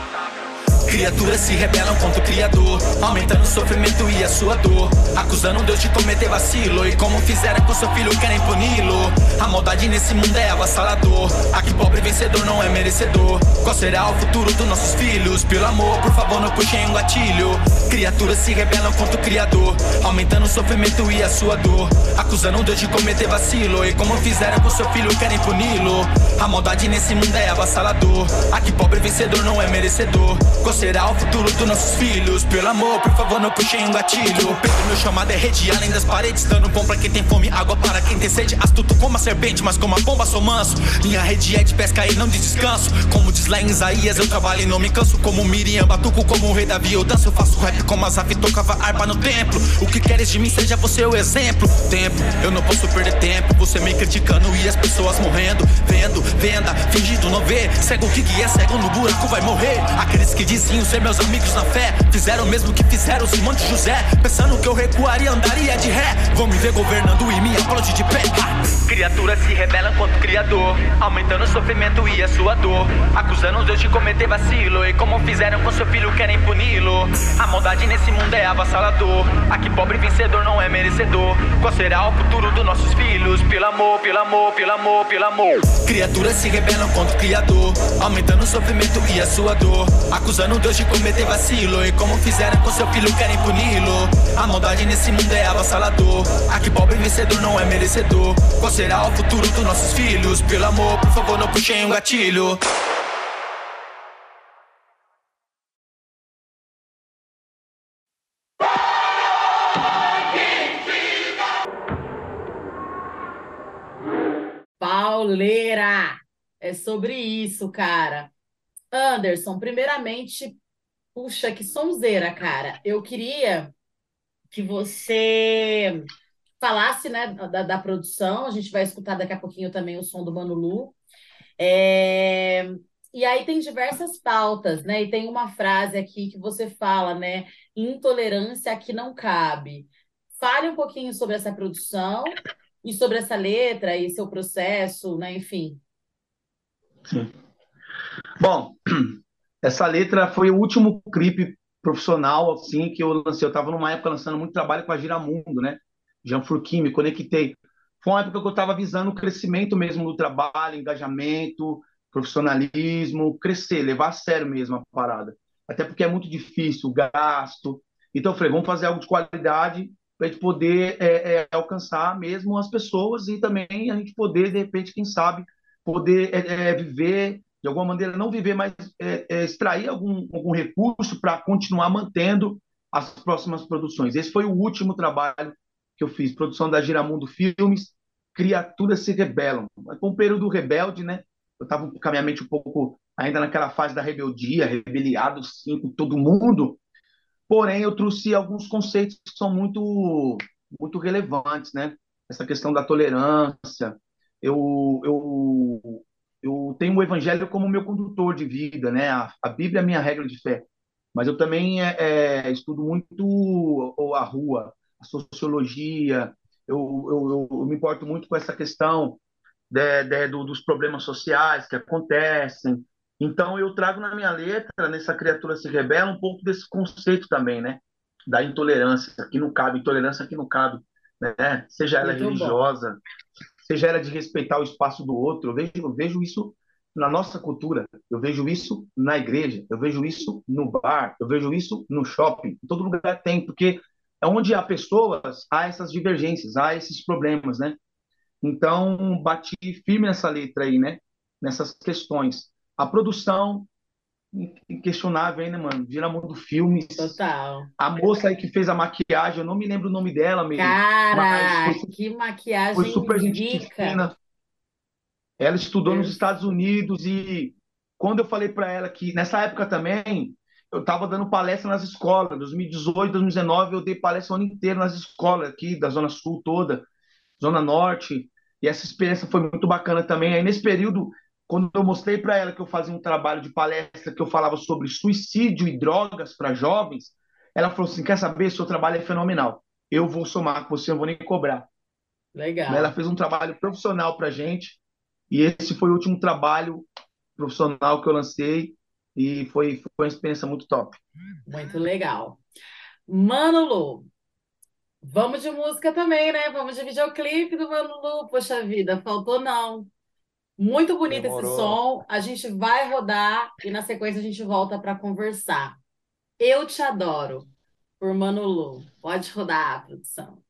Criaturas se rebelam contra o Criador, aumentando o sofrimento e a sua dor. Acusando Deus de cometer vacilo, e como fizeram com seu filho, querem puni-lo. A maldade nesse mundo é avassalador. Aqui pobre vencedor não é merecedor. Qual será o futuro dos nossos filhos? Pelo amor, por favor, não puxem um gatilho. Criaturas se rebelam contra o Criador, aumentando o sofrimento e a sua dor. Acusando Deus de cometer vacilo, e como fizeram com seu filho, querem puni-lo. A maldade nesse mundo é avassalador. Aqui pobre vencedor não é merecedor. Qual será o futuro dos nossos filhos? Pelo amor, por favor, não puxem um gatilho. Pedro, meu chamado é rede além das paredes, dando pão pra quem tem fome, água para quem tem sede. Astuto como a serpente, mas como a bomba sou manso. Minha rede é de pesca e não de descanso. Como diz lá em Isaías, eu trabalho e não me canso. Como Miriam, batuco como o rei Davi, eu danço, eu faço rap como Azaf, tocava harpa no templo. O que queres de mim, seja você o exemplo. Tempo, eu não posso perder tempo. Você me criticando e as pessoas morrendo. Vendo, venda, fingindo não ver. Cego que é cego no buraco vai morrer. Aqueles que dizem vizinhos ser meus amigos na fé. Fizeram o mesmo que fizeram Simão de José. Pensando que eu recuaria, andaria de ré. Vão me ver governando e me aplaude de pé. Criaturas se rebelam contra o Criador, aumentando o sofrimento sofrimento e a sua dor. Acusando Deus de cometer vacilo. E como fizeram com seu filho, querem puni-lo. A maldade nesse mundo é avassalador. Aqui pobre vencedor não é merecedor. Qual será o futuro dos nossos filhos? Pelo amor, pelo amor, pelo amor, pelo amor. Criaturas se rebelam contra o Criador. Aumentando o sofrimento e a sua dor. Acusando Deus de cometer vacilo. E como fizeram com seu filho, querem puni-lo. A maldade nesse mundo é avassalador. Aqui pobre vencedor não é merecedor. Qual será o futuro dos nossos filhos? Pelo amor, por favor, não puxem um gatilho. Pauleira! É sobre isso, cara. Anderson, primeiramente, puxa, que sonzeira, cara. Eu queria que você falasse, né, da, da produção. A gente vai escutar daqui a pouquinho também o som do Mano Lu. É, E aí tem diversas pautas, né? E tem uma frase aqui que você fala, né? Intolerância aqui não cabe. Fale um pouquinho sobre essa produção e sobre essa letra e seu processo, né? Enfim. Sim. Bom, essa letra foi o último clipe profissional assim que eu lancei. Eu estava numa época lançando muito trabalho com a Giramundo, né? Jean Furquim, me conectei. Foi uma época que eu estava visando o crescimento mesmo do trabalho, engajamento, profissionalismo, crescer, levar a sério mesmo a parada. Até porque é muito difícil, o gasto. Então eu falei, vamos fazer algo de qualidade para a gente poder é, é, alcançar mesmo as pessoas e também a gente poder, de repente, quem sabe, poder é, é viver, de alguma maneira, não viver, mas é, é, extrair algum, algum recurso para continuar mantendo as próximas produções. Esse foi o último trabalho que eu fiz, produção da Giramundo Filmes, Criaturas se Rebelam. Foi um período rebelde, né? Eu estava com a minha mente um pouco ainda naquela fase da rebeldia, rebeliado, sim, com todo mundo. Porém, eu trouxe alguns conceitos que são muito, muito relevantes, né? Essa questão da tolerância. Eu, eu, eu tenho o Evangelho como meu condutor de vida, né? A, a Bíblia é a minha regra de fé. Mas eu também é, é, estudo muito a rua, a sociologia. Eu, eu, eu, me importo muito com essa questão de, de, do, dos problemas sociais que acontecem. Então, eu trago na minha letra, nessa criatura se rebela, um pouco desse conceito também, né? Da intolerância, que não cabe, intolerância que não cabe, né? Seja ela Muito religiosa, bom. Seja ela de respeitar o espaço do outro. Eu vejo, eu vejo isso na nossa cultura, eu vejo isso na igreja, eu vejo isso no bar, eu vejo isso no shopping, em todo lugar tem, porque é onde há pessoas, há essas divergências, há esses problemas, né? Então, bati firme nessa letra aí, né? Nessas questões. A produção, inquestionável aí, né, mano? Giramundo Filmes. Total. A moça aí que fez a maquiagem, eu não me lembro o nome dela mesmo. Cara, foi, que maquiagem Foi super fina. Ela estudou Deus. nos Estados Unidos e quando eu falei para ela que nessa época também eu estava dando palestra nas escolas, 2018, 2019 eu dei palestra o ano inteiro nas escolas aqui da Zona Sul toda, Zona Norte, e essa experiência foi muito bacana também. Aí nesse período, quando eu mostrei para ela que eu fazia um trabalho de palestra que eu falava sobre suicídio e drogas para jovens, ela falou assim: quer saber? Seu trabalho é fenomenal. Eu vou somar com você, eu vou nem cobrar. Legal. Ela fez um trabalho profissional para gente e esse foi o último trabalho profissional que eu lancei e foi, foi uma experiência muito top. Muito legal. Mano Lu, vamos de música também, né? Vamos de videoclipe do Mano Lu. Poxa vida, faltou não. Muito bonito Demorou. esse som. A gente vai rodar e na sequência a gente volta para conversar. Eu te adoro, por Mano Lu. Pode rodar, produção.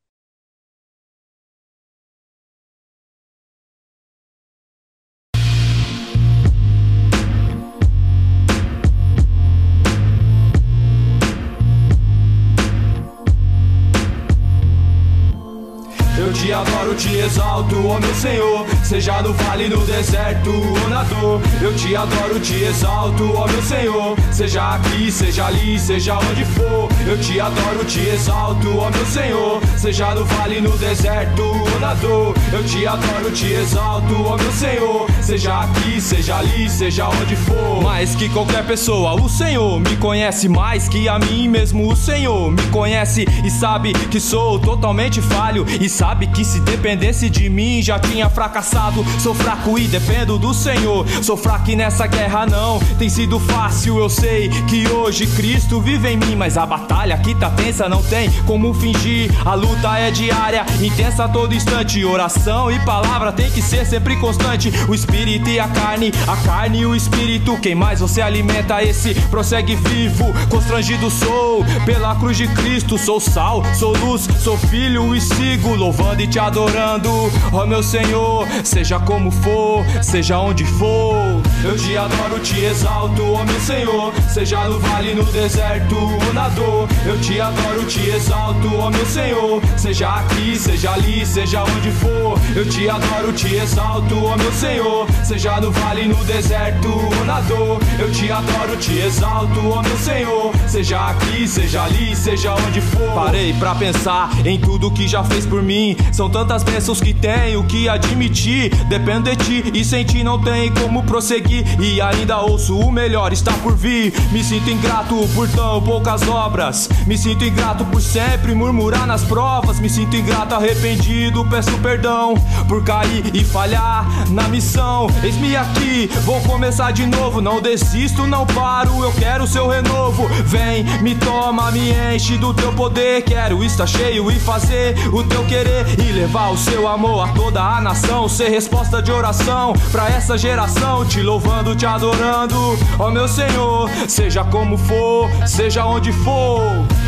Te adoro, te exalto, ó meu Senhor. Seja no vale, no deserto ou na dor. Eu te adoro, te exalto, ó meu Senhor. Seja aqui, seja ali, seja onde for. Eu te adoro, te exalto, ó meu Senhor. Seja no vale, no deserto ou na dor. Eu te adoro, te exalto, ó meu Senhor. Seja aqui, seja ali, seja onde for. Mais que qualquer pessoa, o Senhor me conhece mais que a mim mesmo. O Senhor me conhece e sabe que sou totalmente falho e sabe sabe que se dependesse de mim, já tinha fracassado. Sou fraco e dependo do Senhor. Sou fraco e nessa guerra não tem sido fácil. Eu sei que hoje Cristo vive em mim, mas a batalha aqui tá tensa, não tem como fingir. A luta é diária, intensa a todo instante. Oração e palavra tem que ser sempre constante. O espírito e a carne, a carne e o espírito. Quem mais você alimenta, esse prossegue vivo. Constrangido sou pela cruz de Cristo. Sou sal, sou luz, sou filho e sigo louvando e te adorando. Ó oh, meu Senhor, seja como for, seja onde for. Eu te adoro, te exalto, ó oh, meu Senhor. Seja no vale, no deserto ou na dor. Eu te adoro, te exalto, ó oh, meu Senhor. Seja aqui, seja ali, seja onde for. Eu te adoro, te exalto, ó meu Senhor. Seja no vale, no deserto ou na dor. Eu te adoro, te exalto, ó meu Senhor. Seja aqui, seja ali, seja onde for. Parei pra pensar em tudo que já fez por mim. São tantas bênçãos que tenho que admitir. Dependo de ti e sem ti não tem como prosseguir. E ainda ouço o melhor está por vir. Me sinto ingrato por tão poucas obras. Me sinto ingrato por sempre murmurar nas provas. Me sinto ingrato, arrependido, peço perdão por cair e falhar na missão. Eis-me aqui, vou começar de novo. Não desisto, não paro, eu quero seu renovo. Vem, me toma, me enche do teu poder. Quero estar cheio e fazer o teu querer e levar o seu amor a toda a nação. Ser resposta de oração pra essa geração. Te louvando, te adorando, ó meu Senhor. Seja como for, seja onde for.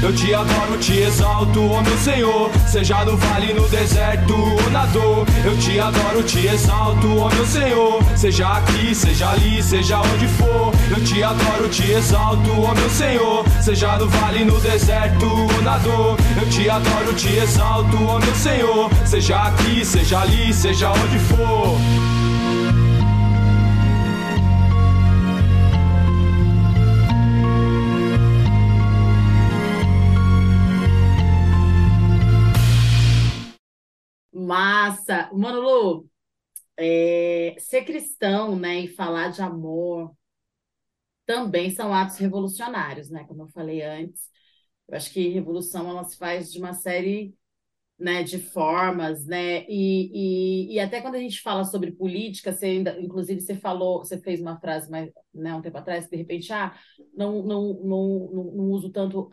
Eu te adoro, te exalto, ó meu Senhor. Seja no vale, no deserto ou na dor. Eu te adoro, te exalto, ó meu Senhor. Seja aqui, seja ali, seja onde for. Eu te adoro, te exalto, ó meu Senhor. Seja no vale, no deserto ou na dor. Eu te adoro, te exalto, ó meu Senhor. Seja aqui, seja ali, seja onde for. Massa! Mano Lu, é, ser cristão, né, e falar de amor também são atos revolucionários, né? Como eu falei antes, eu acho que revolução ela se faz de uma série, né, de formas, né? E, e, e até quando a gente fala sobre política, você ainda, inclusive você falou, você fez uma frase mais, né, um tempo atrás, de repente, ah, não, não, não, não, uso tanto,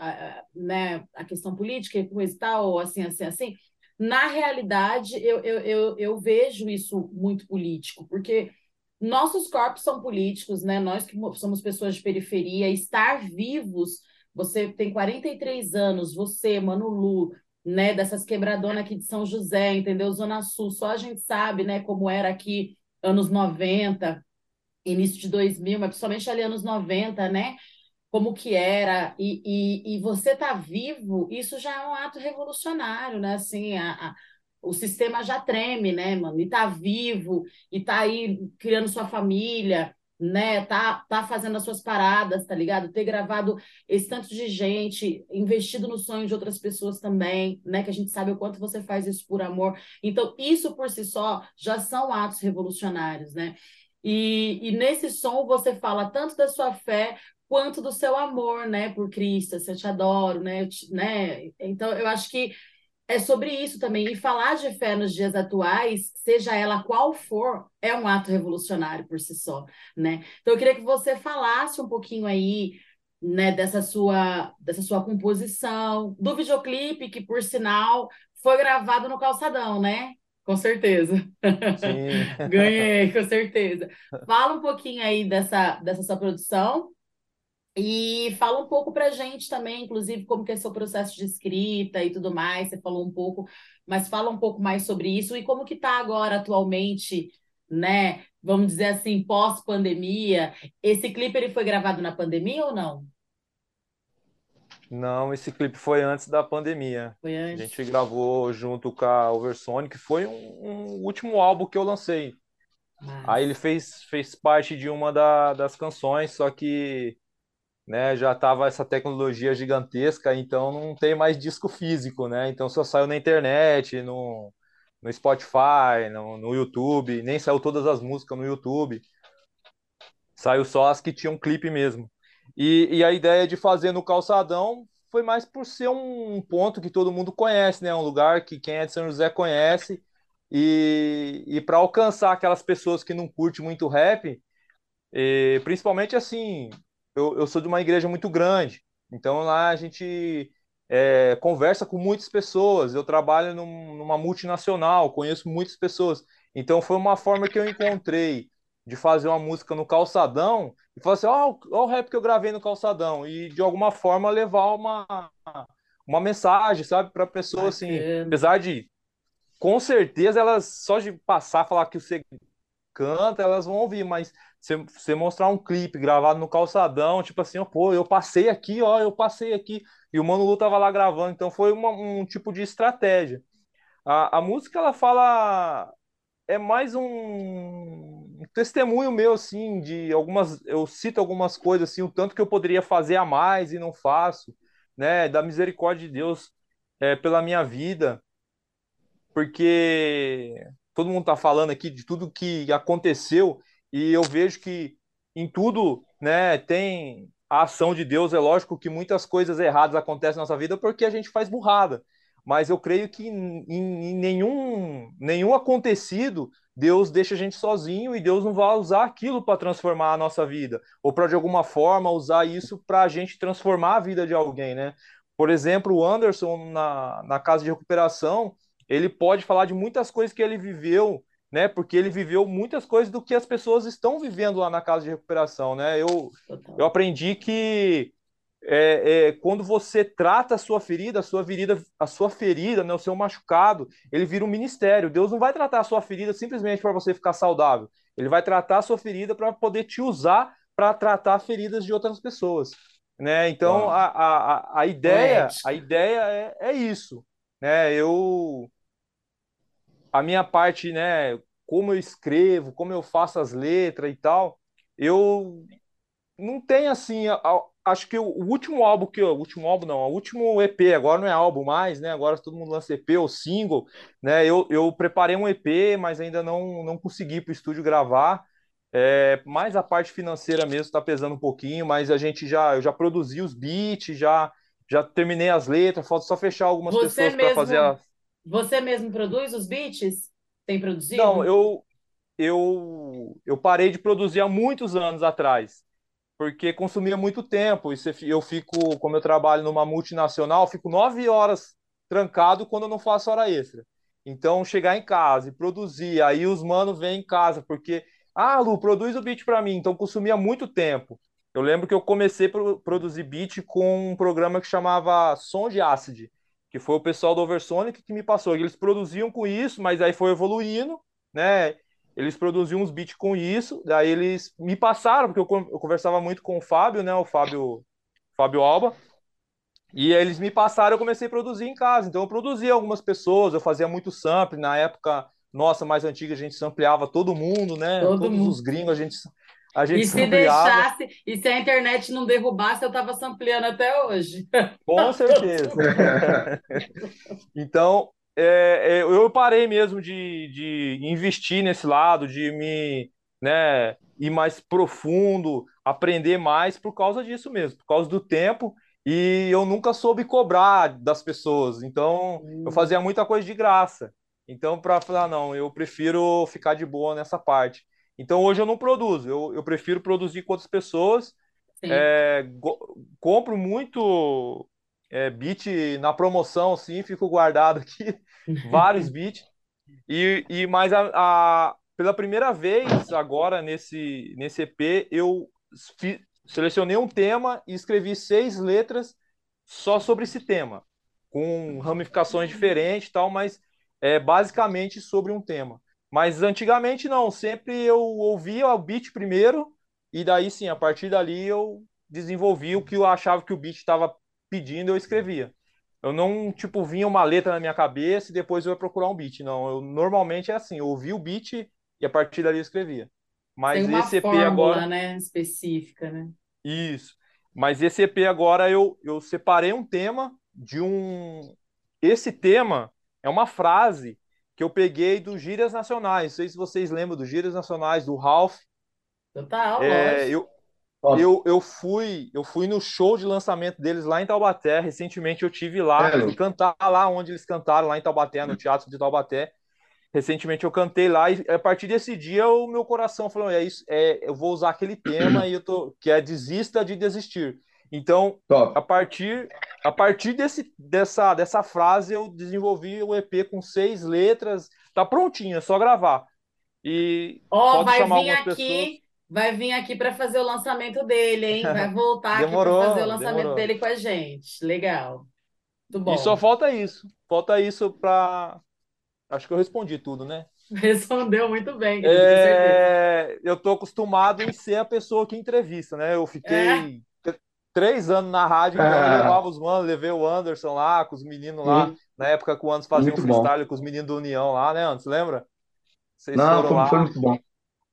né, a questão política e coisa e tal, ou assim, assim, assim. Na realidade, eu, eu, eu, eu vejo isso muito político, porque nossos corpos são políticos, né? Nós que somos pessoas de periferia, estar vivos, você tem 43 anos, você, Mano Lu, né, dessas quebradonas aqui de São José, entendeu? Zona Sul, só a gente sabe, né, como era aqui anos 90, início de 2000, mas principalmente ali anos 90, né? como que era, e, e, e você tá vivo, isso já é um ato revolucionário, né? Assim, a, a, o sistema já treme, né, mano? E tá vivo, e tá aí criando sua família, né? Tá, tá fazendo as suas paradas, tá ligado? Ter gravado esse tanto de gente, investido no sonho de outras pessoas também, né? Que a gente sabe o quanto você faz isso por amor. Então, isso por si só já são atos revolucionários, né? E, e nesse som você fala tanto da sua fé quanto do seu amor, né, por Cristo, se eu te adoro, né, te, né? Então eu acho que é sobre isso também. E falar de fé nos dias atuais, seja ela qual for, é um ato revolucionário por si só, né? Então eu queria que você falasse um pouquinho aí, né, dessa sua dessa sua composição, do videoclipe que por sinal foi gravado no calçadão, né? Com certeza. Sim. Ganhei, com certeza. Fala um pouquinho aí dessa, dessa sua produção e fala um pouco para a gente também, inclusive, como que é seu processo de escrita e tudo mais. Você falou um pouco, mas fala um pouco mais sobre isso e como que está agora atualmente, né? Vamos dizer assim, pós-pandemia. Esse clipe ele foi gravado na pandemia ou não? Não, esse clipe foi antes da pandemia. Foi antes. A gente gravou junto com a Oversonic, foi um, um último álbum que eu lancei. Mas... Aí ele fez, fez parte de uma da, das canções, só que né, já tava essa tecnologia gigantesca, então não tem mais disco físico, né? Então só saiu na internet, no, no Spotify, no, no YouTube, nem saiu todas as músicas no YouTube. Saiu só as que tinham clipe mesmo. E, e a ideia de fazer no Calçadão foi mais por ser um ponto que todo mundo conhece, né? Um lugar que quem é de São José conhece. E, e para alcançar aquelas pessoas que não curtem muito rap, e, principalmente assim, eu, eu sou de uma igreja muito grande, então lá a gente é, conversa com muitas pessoas, eu trabalho num, numa multinacional, conheço muitas pessoas. Então foi uma forma que eu encontrei de fazer uma música no calçadão e falar assim, ó, oh, o rap que eu gravei no calçadão e de alguma forma levar uma uma mensagem, sabe, para pessoa assim, apesar de com certeza elas só de passar falar que você canta, elas vão ouvir, mas você, mostrar um clipe gravado no calçadão, tipo assim, oh, pô, eu passei aqui, ó, eu passei aqui, e o Mano Lu tava lá gravando, então foi uma, um tipo de estratégia. A, a música, ela fala, é mais um testemunho meu, assim, de algumas, eu cito algumas coisas, assim, o tanto que eu poderia fazer a mais e não faço, né, da misericórdia de Deus é, pela minha vida, porque todo mundo está falando aqui de tudo que aconteceu e eu vejo que em tudo, né, tem a ação de Deus. É lógico que muitas coisas erradas acontecem na nossa vida porque a gente faz burrada, mas eu creio que em, em nenhum nenhum acontecido Deus deixa a gente sozinho e Deus não vai usar aquilo para transformar a nossa vida ou para de alguma forma usar isso para a gente transformar a vida de alguém, né? Por exemplo, o Anderson na, na casa de recuperação ele pode falar de muitas coisas que ele viveu, né? Porque ele viveu muitas coisas do que as pessoas estão vivendo lá na casa de recuperação, né? Eu, eu aprendi que é, é, quando você trata a sua ferida, a sua ferida, a sua ferida, né, o seu machucado, ele vira um ministério. Deus não vai tratar a sua ferida simplesmente para você ficar saudável. Ele vai tratar a sua ferida para poder te usar para tratar feridas de outras pessoas, né? Então a, a, a ideia, a ideia é, é isso, né? Eu a minha parte, né, como eu escrevo, como eu faço as letras e tal, eu não tenho assim, acho que o último álbum que o último álbum não, o último EP, agora não é álbum mais, né? Agora todo mundo lança EP ou single, né? Eu, eu preparei um EP, mas ainda não não consegui para o estúdio gravar. É, mais a parte financeira mesmo está pesando um pouquinho, mas a gente já eu já produzi os beats, já já terminei as letras, falta só fechar algumas Você pessoas para fazer a você mesmo produz os beats? Tem produzido? Não, eu, eu, eu parei de produzir há muitos anos atrás, porque consumia muito tempo. E eu fico, como eu trabalho numa multinacional, fico nove horas trancado quando eu não faço hora extra. Então, chegar em casa e produzir, aí os manos vêm em casa, porque, ah, Lu, produz o beat para mim. Então, consumia muito tempo. Eu lembro que eu comecei a produzir beat com um programa que chamava Som de Acid que foi o pessoal do Oversonic que me passou. Eles produziam com isso, mas aí foi evoluindo, né? Eles produziam uns beats com isso, daí eles me passaram, porque eu, eu conversava muito com o Fábio, né? O Fábio, Fábio Alba. E aí eles me passaram, eu comecei a produzir em casa. Então eu produzia algumas pessoas, eu fazia muito sample. Na época, nossa, mais antiga, a gente sampleava todo mundo, né? Todo Todos mundo. os gringos, a gente a gente E se sampleava. deixasse, e se a internet não derrubasse, eu tava sampleando até hoje. Com certeza. Então, é, é, eu parei mesmo de, de investir nesse lado, de me, né, ir mais profundo, aprender mais por causa disso mesmo, por causa do tempo. E eu nunca soube cobrar das pessoas. Então, eu fazia muita coisa de graça. Então, para falar, não, eu prefiro ficar de boa nessa parte. Então hoje eu não produzo, eu, eu prefiro produzir com outras pessoas. É, compro muito é, beat na promoção, sim, fico guardado aqui, vários beats. E, e mais a, a, pela primeira vez agora nesse, nesse EP, eu fi, selecionei um tema e escrevi seis letras só sobre esse tema, com ramificações diferentes tal, mas é basicamente sobre um tema. Mas antigamente não, sempre eu ouvia o beat primeiro e daí sim, a partir dali eu desenvolvi o que eu achava que o beat estava pedindo, eu escrevia. Eu não, tipo, vinha uma letra na minha cabeça e depois eu ia procurar um beat. Não, eu normalmente é assim, eu ouvia o beat e a partir dali eu escrevia. Mas Tem uma esse EP fórmula, agora. né, específica, né? Isso. Mas esse EP agora eu, eu separei um tema de um. Esse tema é uma frase que eu peguei dos Gírias Nacionais. Não sei se vocês lembram dos Gírias Nacionais, do Ralph. Total, É, eu, eu, eu fui eu fui no show de lançamento deles lá em Taubaté. Recentemente eu tive lá, Sério? fui cantar lá onde eles cantaram, lá em Taubaté, no Teatro de Taubaté. recentemente eu cantei lá e a partir desse dia o meu coração falou é isso é eu vou usar aquele tema e eu tô que é desista de desistir então Top. a partir a partir desse dessa dessa frase eu desenvolvi o EP com seis letras tá prontinho é só gravar e ó oh, vai vir aqui pessoas. vai vir aqui para fazer o lançamento dele hein vai voltar demorou, aqui para fazer o lançamento demorou. dele com a gente legal muito bom e só falta isso falta isso para Acho que eu respondi tudo, né? Respondeu muito bem. É... Eu tô acostumado em ser a pessoa que entrevista, né? Eu fiquei é. Três anos na rádio, então eu levava os manos, levei o Anderson lá, com os meninos lá, na época que o Anderson fazia muito um freestyle bom. com os meninos do União lá, né, Anderson? Lembra? Vocês Não, foram foi, lá. Foi muito bom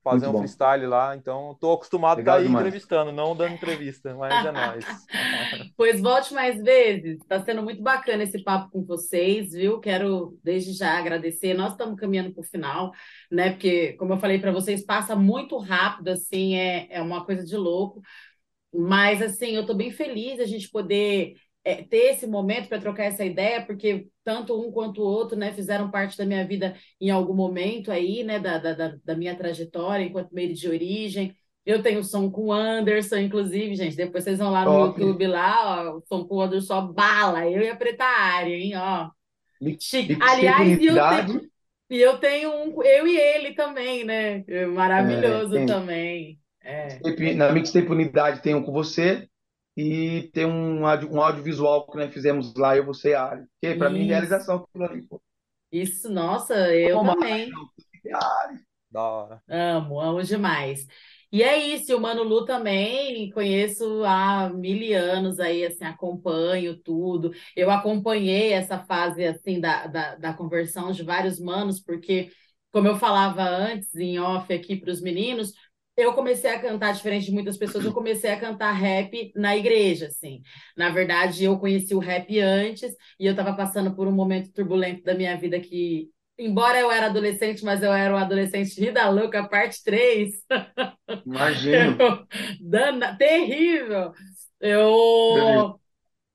fazer Muito um freestyle lá, então estou acostumado Legal a estar aí entrevistando, não dando entrevista, mas é nóis. pois volte mais vezes, está sendo muito bacana esse papo com vocês, viu? Quero desde já agradecer, nós estamos caminhando para o final, né? Porque, como eu falei para vocês, passa muito rápido, assim, é, é uma coisa de louco, mas assim, eu estou bem feliz a gente poder é, ter esse momento para trocar essa ideia, porque tanto um quanto o outro, né, fizeram parte da minha vida em algum momento aí, né, da, da, da minha trajetória enquanto meio de origem. Eu tenho som com o Anderson, inclusive, gente. Depois vocês vão lá no YouTube lá, ó, o som com o Anderson só bala. Eu ia preta área, hein, ó. Chique. Aliás, e eu, tenho, e eu tenho um, eu e ele também, né? Maravilhoso é, também. É. Na Mixtape Unidade tem um com você, e tem um, um audiovisual que nós fizemos lá, eu, você e a Ari. Que para mim, realização ali, pô. Isso, nossa, eu Toma, também. Da hora. Amo, amo demais. E é isso, o Mano Lu também conheço há mil anos aí, assim, acompanho tudo. Eu acompanhei essa fase, assim, da, da, da conversão de vários manos, porque, como eu falava antes, em off aqui para os meninos, eu comecei a cantar, diferente de muitas pessoas, eu comecei a cantar rap na igreja, assim. Na verdade, eu conheci o rap antes e eu estava passando por um momento turbulento da minha vida que, embora eu era adolescente, mas eu era um adolescente vida louca, parte 3. Imagino. Dana, terrível. Eu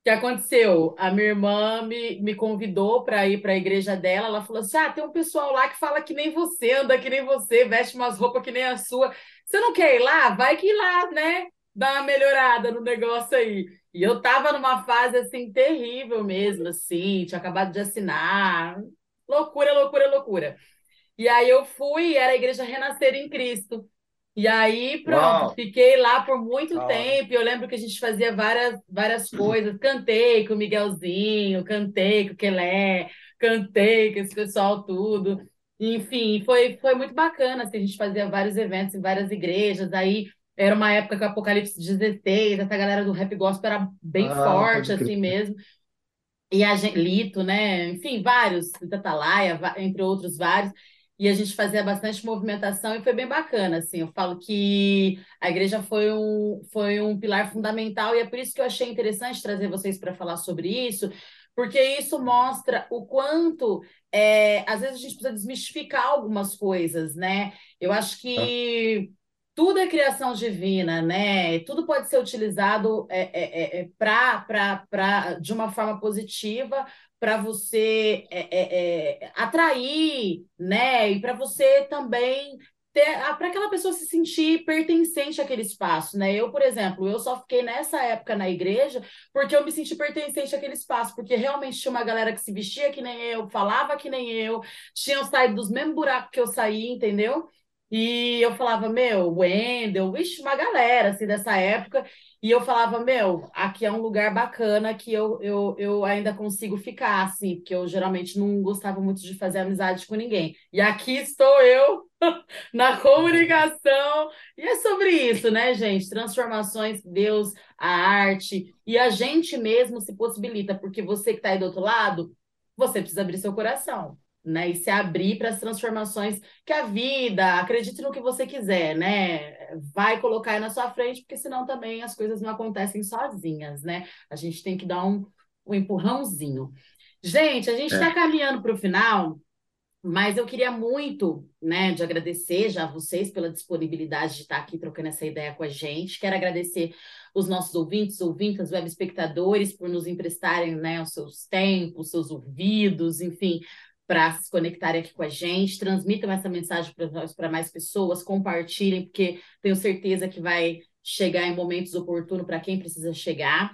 que aconteceu? A minha irmã me, me convidou para ir para a igreja dela. Ela falou assim: Ah, tem um pessoal lá que fala que nem você, anda que nem você, veste umas roupas que nem a sua. Você não quer ir lá? Vai que ir lá, né? Dá uma melhorada no negócio aí. E eu tava numa fase assim terrível mesmo, assim, tinha acabado de assinar. Loucura, loucura, loucura. E aí eu fui, era a igreja Renascer em Cristo. E aí, pronto, Uau. fiquei lá por muito tempo. Eu lembro que a gente fazia várias, várias coisas. Cantei com o Miguelzinho, cantei com o Kelé, cantei com esse pessoal tudo. Enfim, foi, foi muito bacana. Assim, a gente fazia vários eventos em várias igrejas. Aí era uma época que o Apocalipse 16, essa galera do rap gospel era bem ah, forte, assim mesmo. E a gente, Lito, né? Enfim, vários, Tatalaia, entre outros vários e a gente fazia bastante movimentação e foi bem bacana, assim, eu falo que a igreja foi um, foi um pilar fundamental e é por isso que eu achei interessante trazer vocês para falar sobre isso, porque isso mostra o quanto, é, às vezes a gente precisa desmistificar algumas coisas, né? Eu acho que tudo é criação divina, né? Tudo pode ser utilizado é, é, é, pra, pra, pra, de uma forma positiva para você é, é, é, atrair, né? E para você também para aquela pessoa se sentir pertencente àquele espaço, né? Eu, por exemplo, eu só fiquei nessa época na igreja porque eu me senti pertencente àquele espaço, porque realmente tinha uma galera que se vestia que nem eu, falava que nem eu, tinham saído dos mesmos buracos que eu saí, entendeu? E eu falava, meu, Wendel, vixe, uma galera assim dessa época. E eu falava, meu, aqui é um lugar bacana que eu, eu, eu ainda consigo ficar, assim, porque eu geralmente não gostava muito de fazer amizade com ninguém. E aqui estou eu na comunicação. E é sobre isso, né, gente? Transformações, Deus, a arte e a gente mesmo se possibilita, porque você que está aí do outro lado, você precisa abrir seu coração né? E se abrir para as transformações que a vida, acredite no que você quiser, né? Vai colocar aí na sua frente, porque senão também as coisas não acontecem sozinhas, né? A gente tem que dar um, um empurrãozinho. Gente, a gente está é. caminhando para o final, mas eu queria muito, né, de agradecer já a vocês pela disponibilidade de estar aqui trocando essa ideia com a gente. Quero agradecer os nossos ouvintes, ouvintas, web espectadores por nos emprestarem, né, os seus tempos, os seus ouvidos, enfim, para se conectarem aqui com a gente. Transmitam essa mensagem para mais pessoas, compartilhem, porque tenho certeza que vai chegar em momentos oportunos para quem precisa chegar,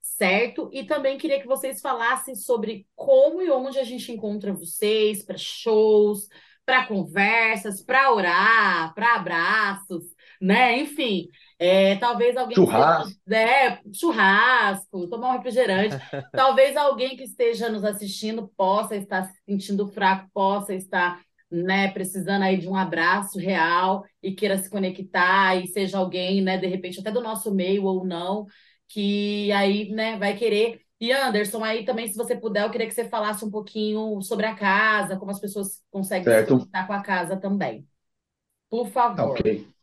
certo? E também queria que vocês falassem sobre como e onde a gente encontra vocês para shows, para conversas, para orar, para abraços, né? Enfim, é, talvez alguém churrasco. Esteja, é, churrasco, tomar um refrigerante. talvez alguém que esteja nos assistindo possa estar se sentindo fraco, possa estar né, precisando aí de um abraço real e queira se conectar e seja alguém, né, de repente até do nosso meio ou não, que aí, né, vai querer. E Anderson, aí também, se você puder, eu queria que você falasse um pouquinho sobre a casa, como as pessoas conseguem certo. se conectar com a casa também. Por favor. Ok.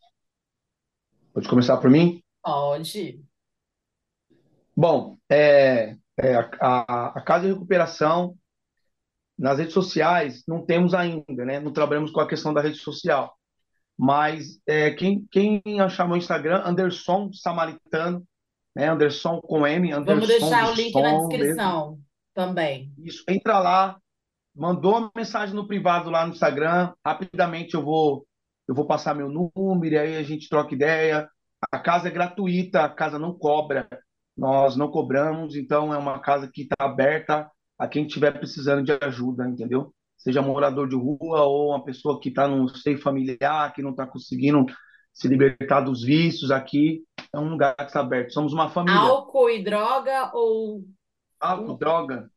Pode começar por mim? Pode. Bom, é, é a, a, Casa de Recuperação, nas redes sociais, não temos ainda, né? Não trabalhamos com a questão da rede social. Mas é, quem, quem achar meu Instagram, Anderson Samaritano, né? Anderson com M, Anderson Vamos deixar o link na descrição mesmo. também. Isso, entra lá, mandou uma mensagem no privado lá no Instagram, rapidamente eu vou eu vou passar meu número, e aí a gente troca ideia. A casa é gratuita, a casa não cobra, nós não cobramos, então é uma casa que está aberta a quem estiver precisando de ajuda, entendeu? Seja morador de rua ou uma pessoa que está no seio familiar, que não está conseguindo se libertar dos vícios aqui, é um lugar que está aberto. Somos uma família. Álcool e droga ou. Álcool, droga.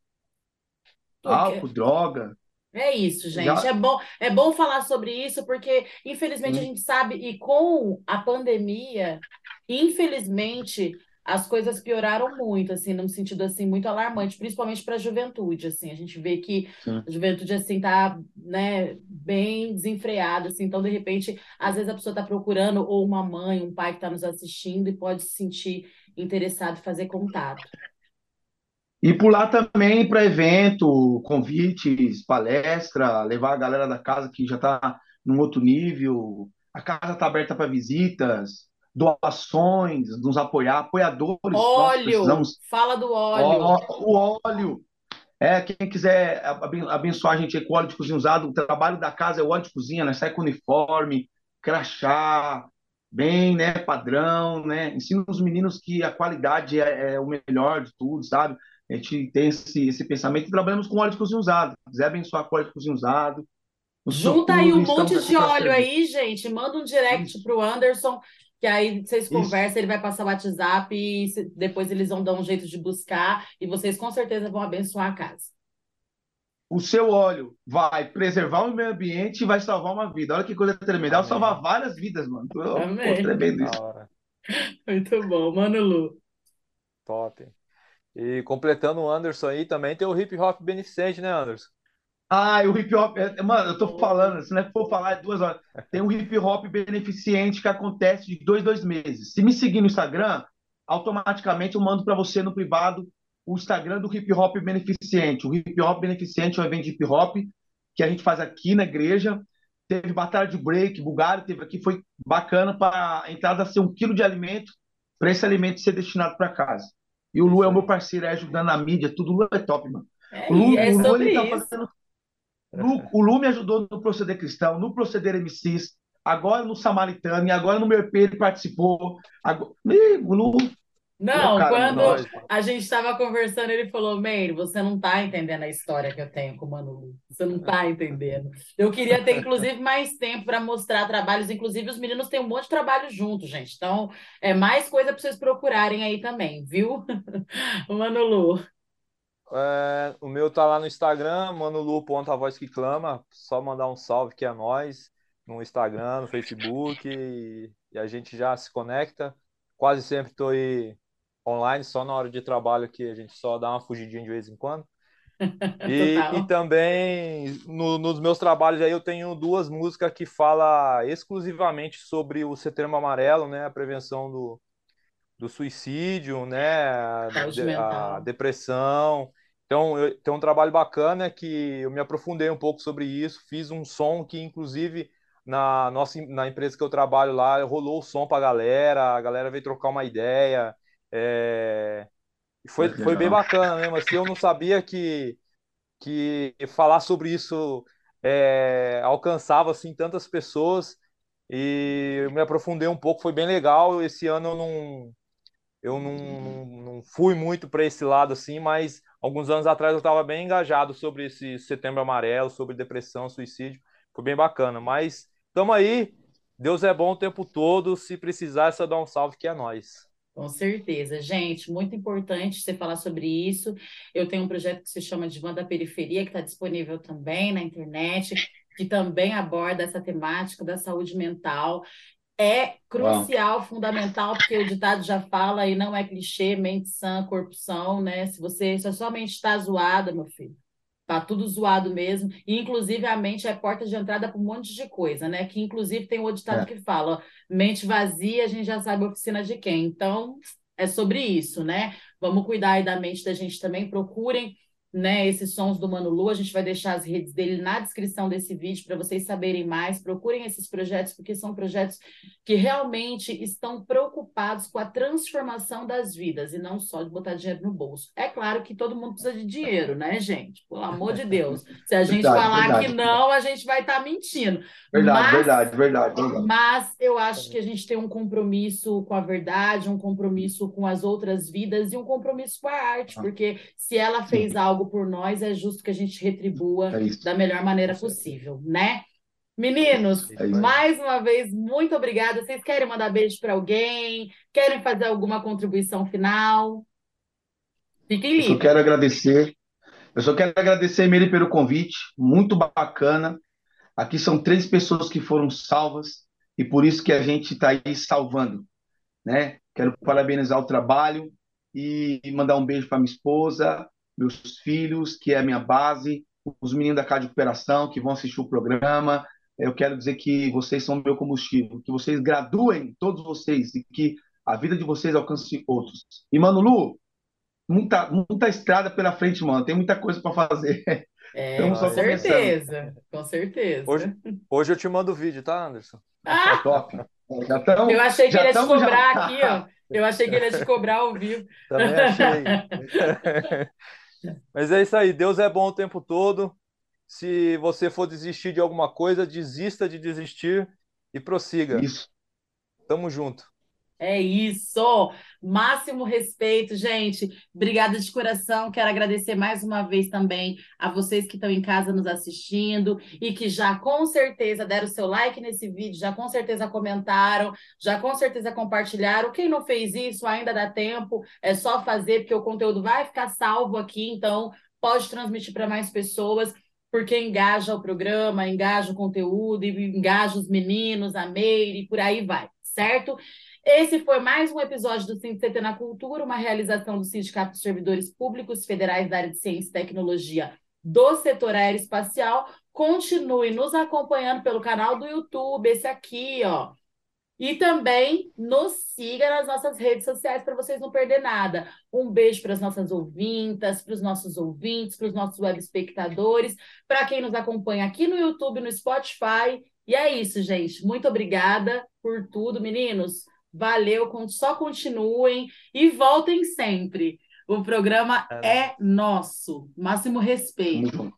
Álcool, droga. É isso, gente. Já... É bom, é bom falar sobre isso, porque, infelizmente, hum. a gente sabe, e com a pandemia, infelizmente, as coisas pioraram muito, assim, num sentido assim muito alarmante, principalmente para a juventude, assim. A gente vê que Sim. a juventude assim tá, né, bem desenfreada, assim. Então, de repente, às vezes a pessoa está procurando ou uma mãe, um pai que está nos assistindo e pode se sentir interessado em fazer contato. E lá também para evento, convites, palestra, levar a galera da casa que já está num outro nível. A casa está aberta para visitas, doações, nos apoiar, apoiadores. Óleo, fala do óleo. O, óleo. É, quem quiser abençoar a gente com óleo de cozinha usado, o trabalho da casa é o óleo de cozinha, né? Sai com uniforme, crachá, bem, né, padrão, né? Ensina os meninos que a qualidade é, é o melhor de tudo, sabe? A gente tem esse, esse pensamento e trabalhamos com óleo de cozinha usado. Se quiser abençoar com óleo de cozinha usado. Junta aí um monte de óleo aí, gente. Manda um direct para o Anderson, que aí vocês conversam, Isso. ele vai passar o WhatsApp e depois eles vão dar um jeito de buscar e vocês com certeza vão abençoar a casa. O seu óleo vai preservar o meio ambiente e vai salvar uma vida. Olha que coisa tremenda. Vai salvar várias vidas, mano. Amém. Pô, tremendo isso. Muito bom, Mano Lu. Top. E completando o Anderson aí, também tem o hip hop beneficente, né, Anderson? Ah, o hip hop. É, mano, eu tô falando, se não é for falar é duas horas. Tem um hip hop beneficente que acontece de dois, dois meses. Se me seguir no Instagram, automaticamente eu mando para você no privado o Instagram do hip hop beneficente. O hip hop beneficente é um evento de hip hop que a gente faz aqui na igreja. Teve batalha de break, Bulgário teve aqui, foi bacana para a entrada ser um quilo de alimento, para esse alimento ser destinado para casa. E o Lu é o meu parceiro, é ajudando na mídia, tudo. O Lu é top, mano. É, o Lu, é o Lu ele tá fazendo. Lu, o Lu me ajudou no proceder cristão, no proceder MCs, agora no Samaritano, e agora no meu EP ele participou. Agora... o Lu não, quando nós, a gente estava conversando, ele falou: Meire, você não está entendendo a história que eu tenho com o Manu. Você não está entendendo. Eu queria ter, inclusive, mais tempo para mostrar trabalhos. Inclusive, os meninos têm um monte de trabalho junto, gente. Então, é mais coisa para vocês procurarem aí também, viu? o Manulu. É, o meu tá lá no Instagram, manulu.avoz que clama. Só mandar um salve que é nós no Instagram, no Facebook e, e a gente já se conecta. Quase sempre estou aí online, só na hora de trabalho que a gente só dá uma fugidinha de vez em quando. E, e também no, nos meus trabalhos aí eu tenho duas músicas que falam exclusivamente sobre o setembro amarelo, né? A prevenção do, do suicídio, né? A, a depressão. Então, eu, tem um trabalho bacana que eu me aprofundei um pouco sobre isso, fiz um som que, inclusive, na nossa na empresa que eu trabalho lá, rolou o som pra galera, a galera veio trocar uma ideia. É... Foi, foi bem bacana mesmo. Assim, eu não sabia que que falar sobre isso é, alcançava assim tantas pessoas e eu me aprofundei um pouco, foi bem legal. Esse ano eu não eu não, não, não fui muito para esse lado assim, mas alguns anos atrás eu estava bem engajado sobre esse Setembro Amarelo, sobre depressão, suicídio, foi bem bacana. Mas estamos aí, Deus é bom o tempo todo. Se precisar, é só dar um salve que é nós. Com certeza, gente, muito importante você falar sobre isso. Eu tenho um projeto que se chama Divã da Periferia, que está disponível também na internet, que também aborda essa temática da saúde mental. É crucial, fundamental, porque o ditado já fala e não é clichê, mente sã, corpo são, né? Se você se a sua mente está zoada, meu filho, Tá tudo zoado mesmo. E, inclusive, a mente é porta de entrada para um monte de coisa, né? Que, inclusive, tem um ditado é. que fala: ó, mente vazia, a gente já sabe a oficina de quem. Então, é sobre isso, né? Vamos cuidar aí da mente da gente também. Procurem né, esses sons do Mano Lu. A gente vai deixar as redes dele na descrição desse vídeo para vocês saberem mais. Procurem esses projetos, porque são projetos que realmente estão preocupados com a transformação das vidas e não só de botar dinheiro no bolso. É claro que todo mundo precisa de dinheiro, né, gente? Pelo amor de Deus. Se a gente verdade, falar verdade. que não, a gente vai estar tá mentindo. Verdade, mas, verdade, verdade, verdade. Mas eu acho que a gente tem um compromisso com a verdade, um compromisso com as outras vidas e um compromisso com a arte, ah. porque se ela fez algo por nós, é justo que a gente retribua é da melhor maneira possível, né? Meninos, é mais uma vez, muito obrigada. Vocês querem mandar beijo para alguém? Querem fazer alguma contribuição final? Fiquem livres. Eu só quero agradecer. Eu só quero agradecer, Miri, pelo convite. Muito bacana. Aqui são três pessoas que foram salvas e por isso que a gente está aí salvando, né? Quero parabenizar o trabalho e mandar um beijo para minha esposa, meus filhos, que é a minha base, os meninos da Casa de Recuperação que vão assistir o programa. Eu quero dizer que vocês são meu combustível, que vocês graduem, todos vocês, e que a vida de vocês alcance outros. E, Mano Lu, muita, muita estrada pela frente, mano. Tem muita coisa para fazer. É, com certeza, começando. com certeza. Hoje, hoje eu te mando o vídeo, tá, Anderson? Ah! Tá top. Já tamo, eu achei que ele ia te cobrar já... aqui, ó. Eu achei que ele ia te cobrar ao vivo. Também achei. Mas é isso aí, Deus é bom o tempo todo. Se você for desistir de alguma coisa, desista de desistir e prossiga. Isso. Tamo junto. É isso! Máximo respeito, gente. Obrigada de coração. Quero agradecer mais uma vez também a vocês que estão em casa nos assistindo e que já com certeza deram seu like nesse vídeo, já com certeza comentaram, já com certeza compartilharam. Quem não fez isso, ainda dá tempo, é só fazer, porque o conteúdo vai ficar salvo aqui, então pode transmitir para mais pessoas porque engaja o programa, engaja o conteúdo, engaja os meninos, a Meire, por aí vai, certo? Esse foi mais um episódio do CT na Cultura, uma realização do Sindicato dos Servidores Públicos Federais da área de Ciência e Tecnologia do setor aeroespacial. Continue nos acompanhando pelo canal do YouTube, esse aqui, ó. E também nos siga nas nossas redes sociais para vocês não perder nada. Um beijo para as nossas ouvintas, para os nossos ouvintes, para os nossos web espectadores, para quem nos acompanha aqui no YouTube, no Spotify. E é isso, gente. Muito obrigada por tudo, meninos. Valeu, só continuem e voltem sempre. O programa é, é nosso. Máximo respeito.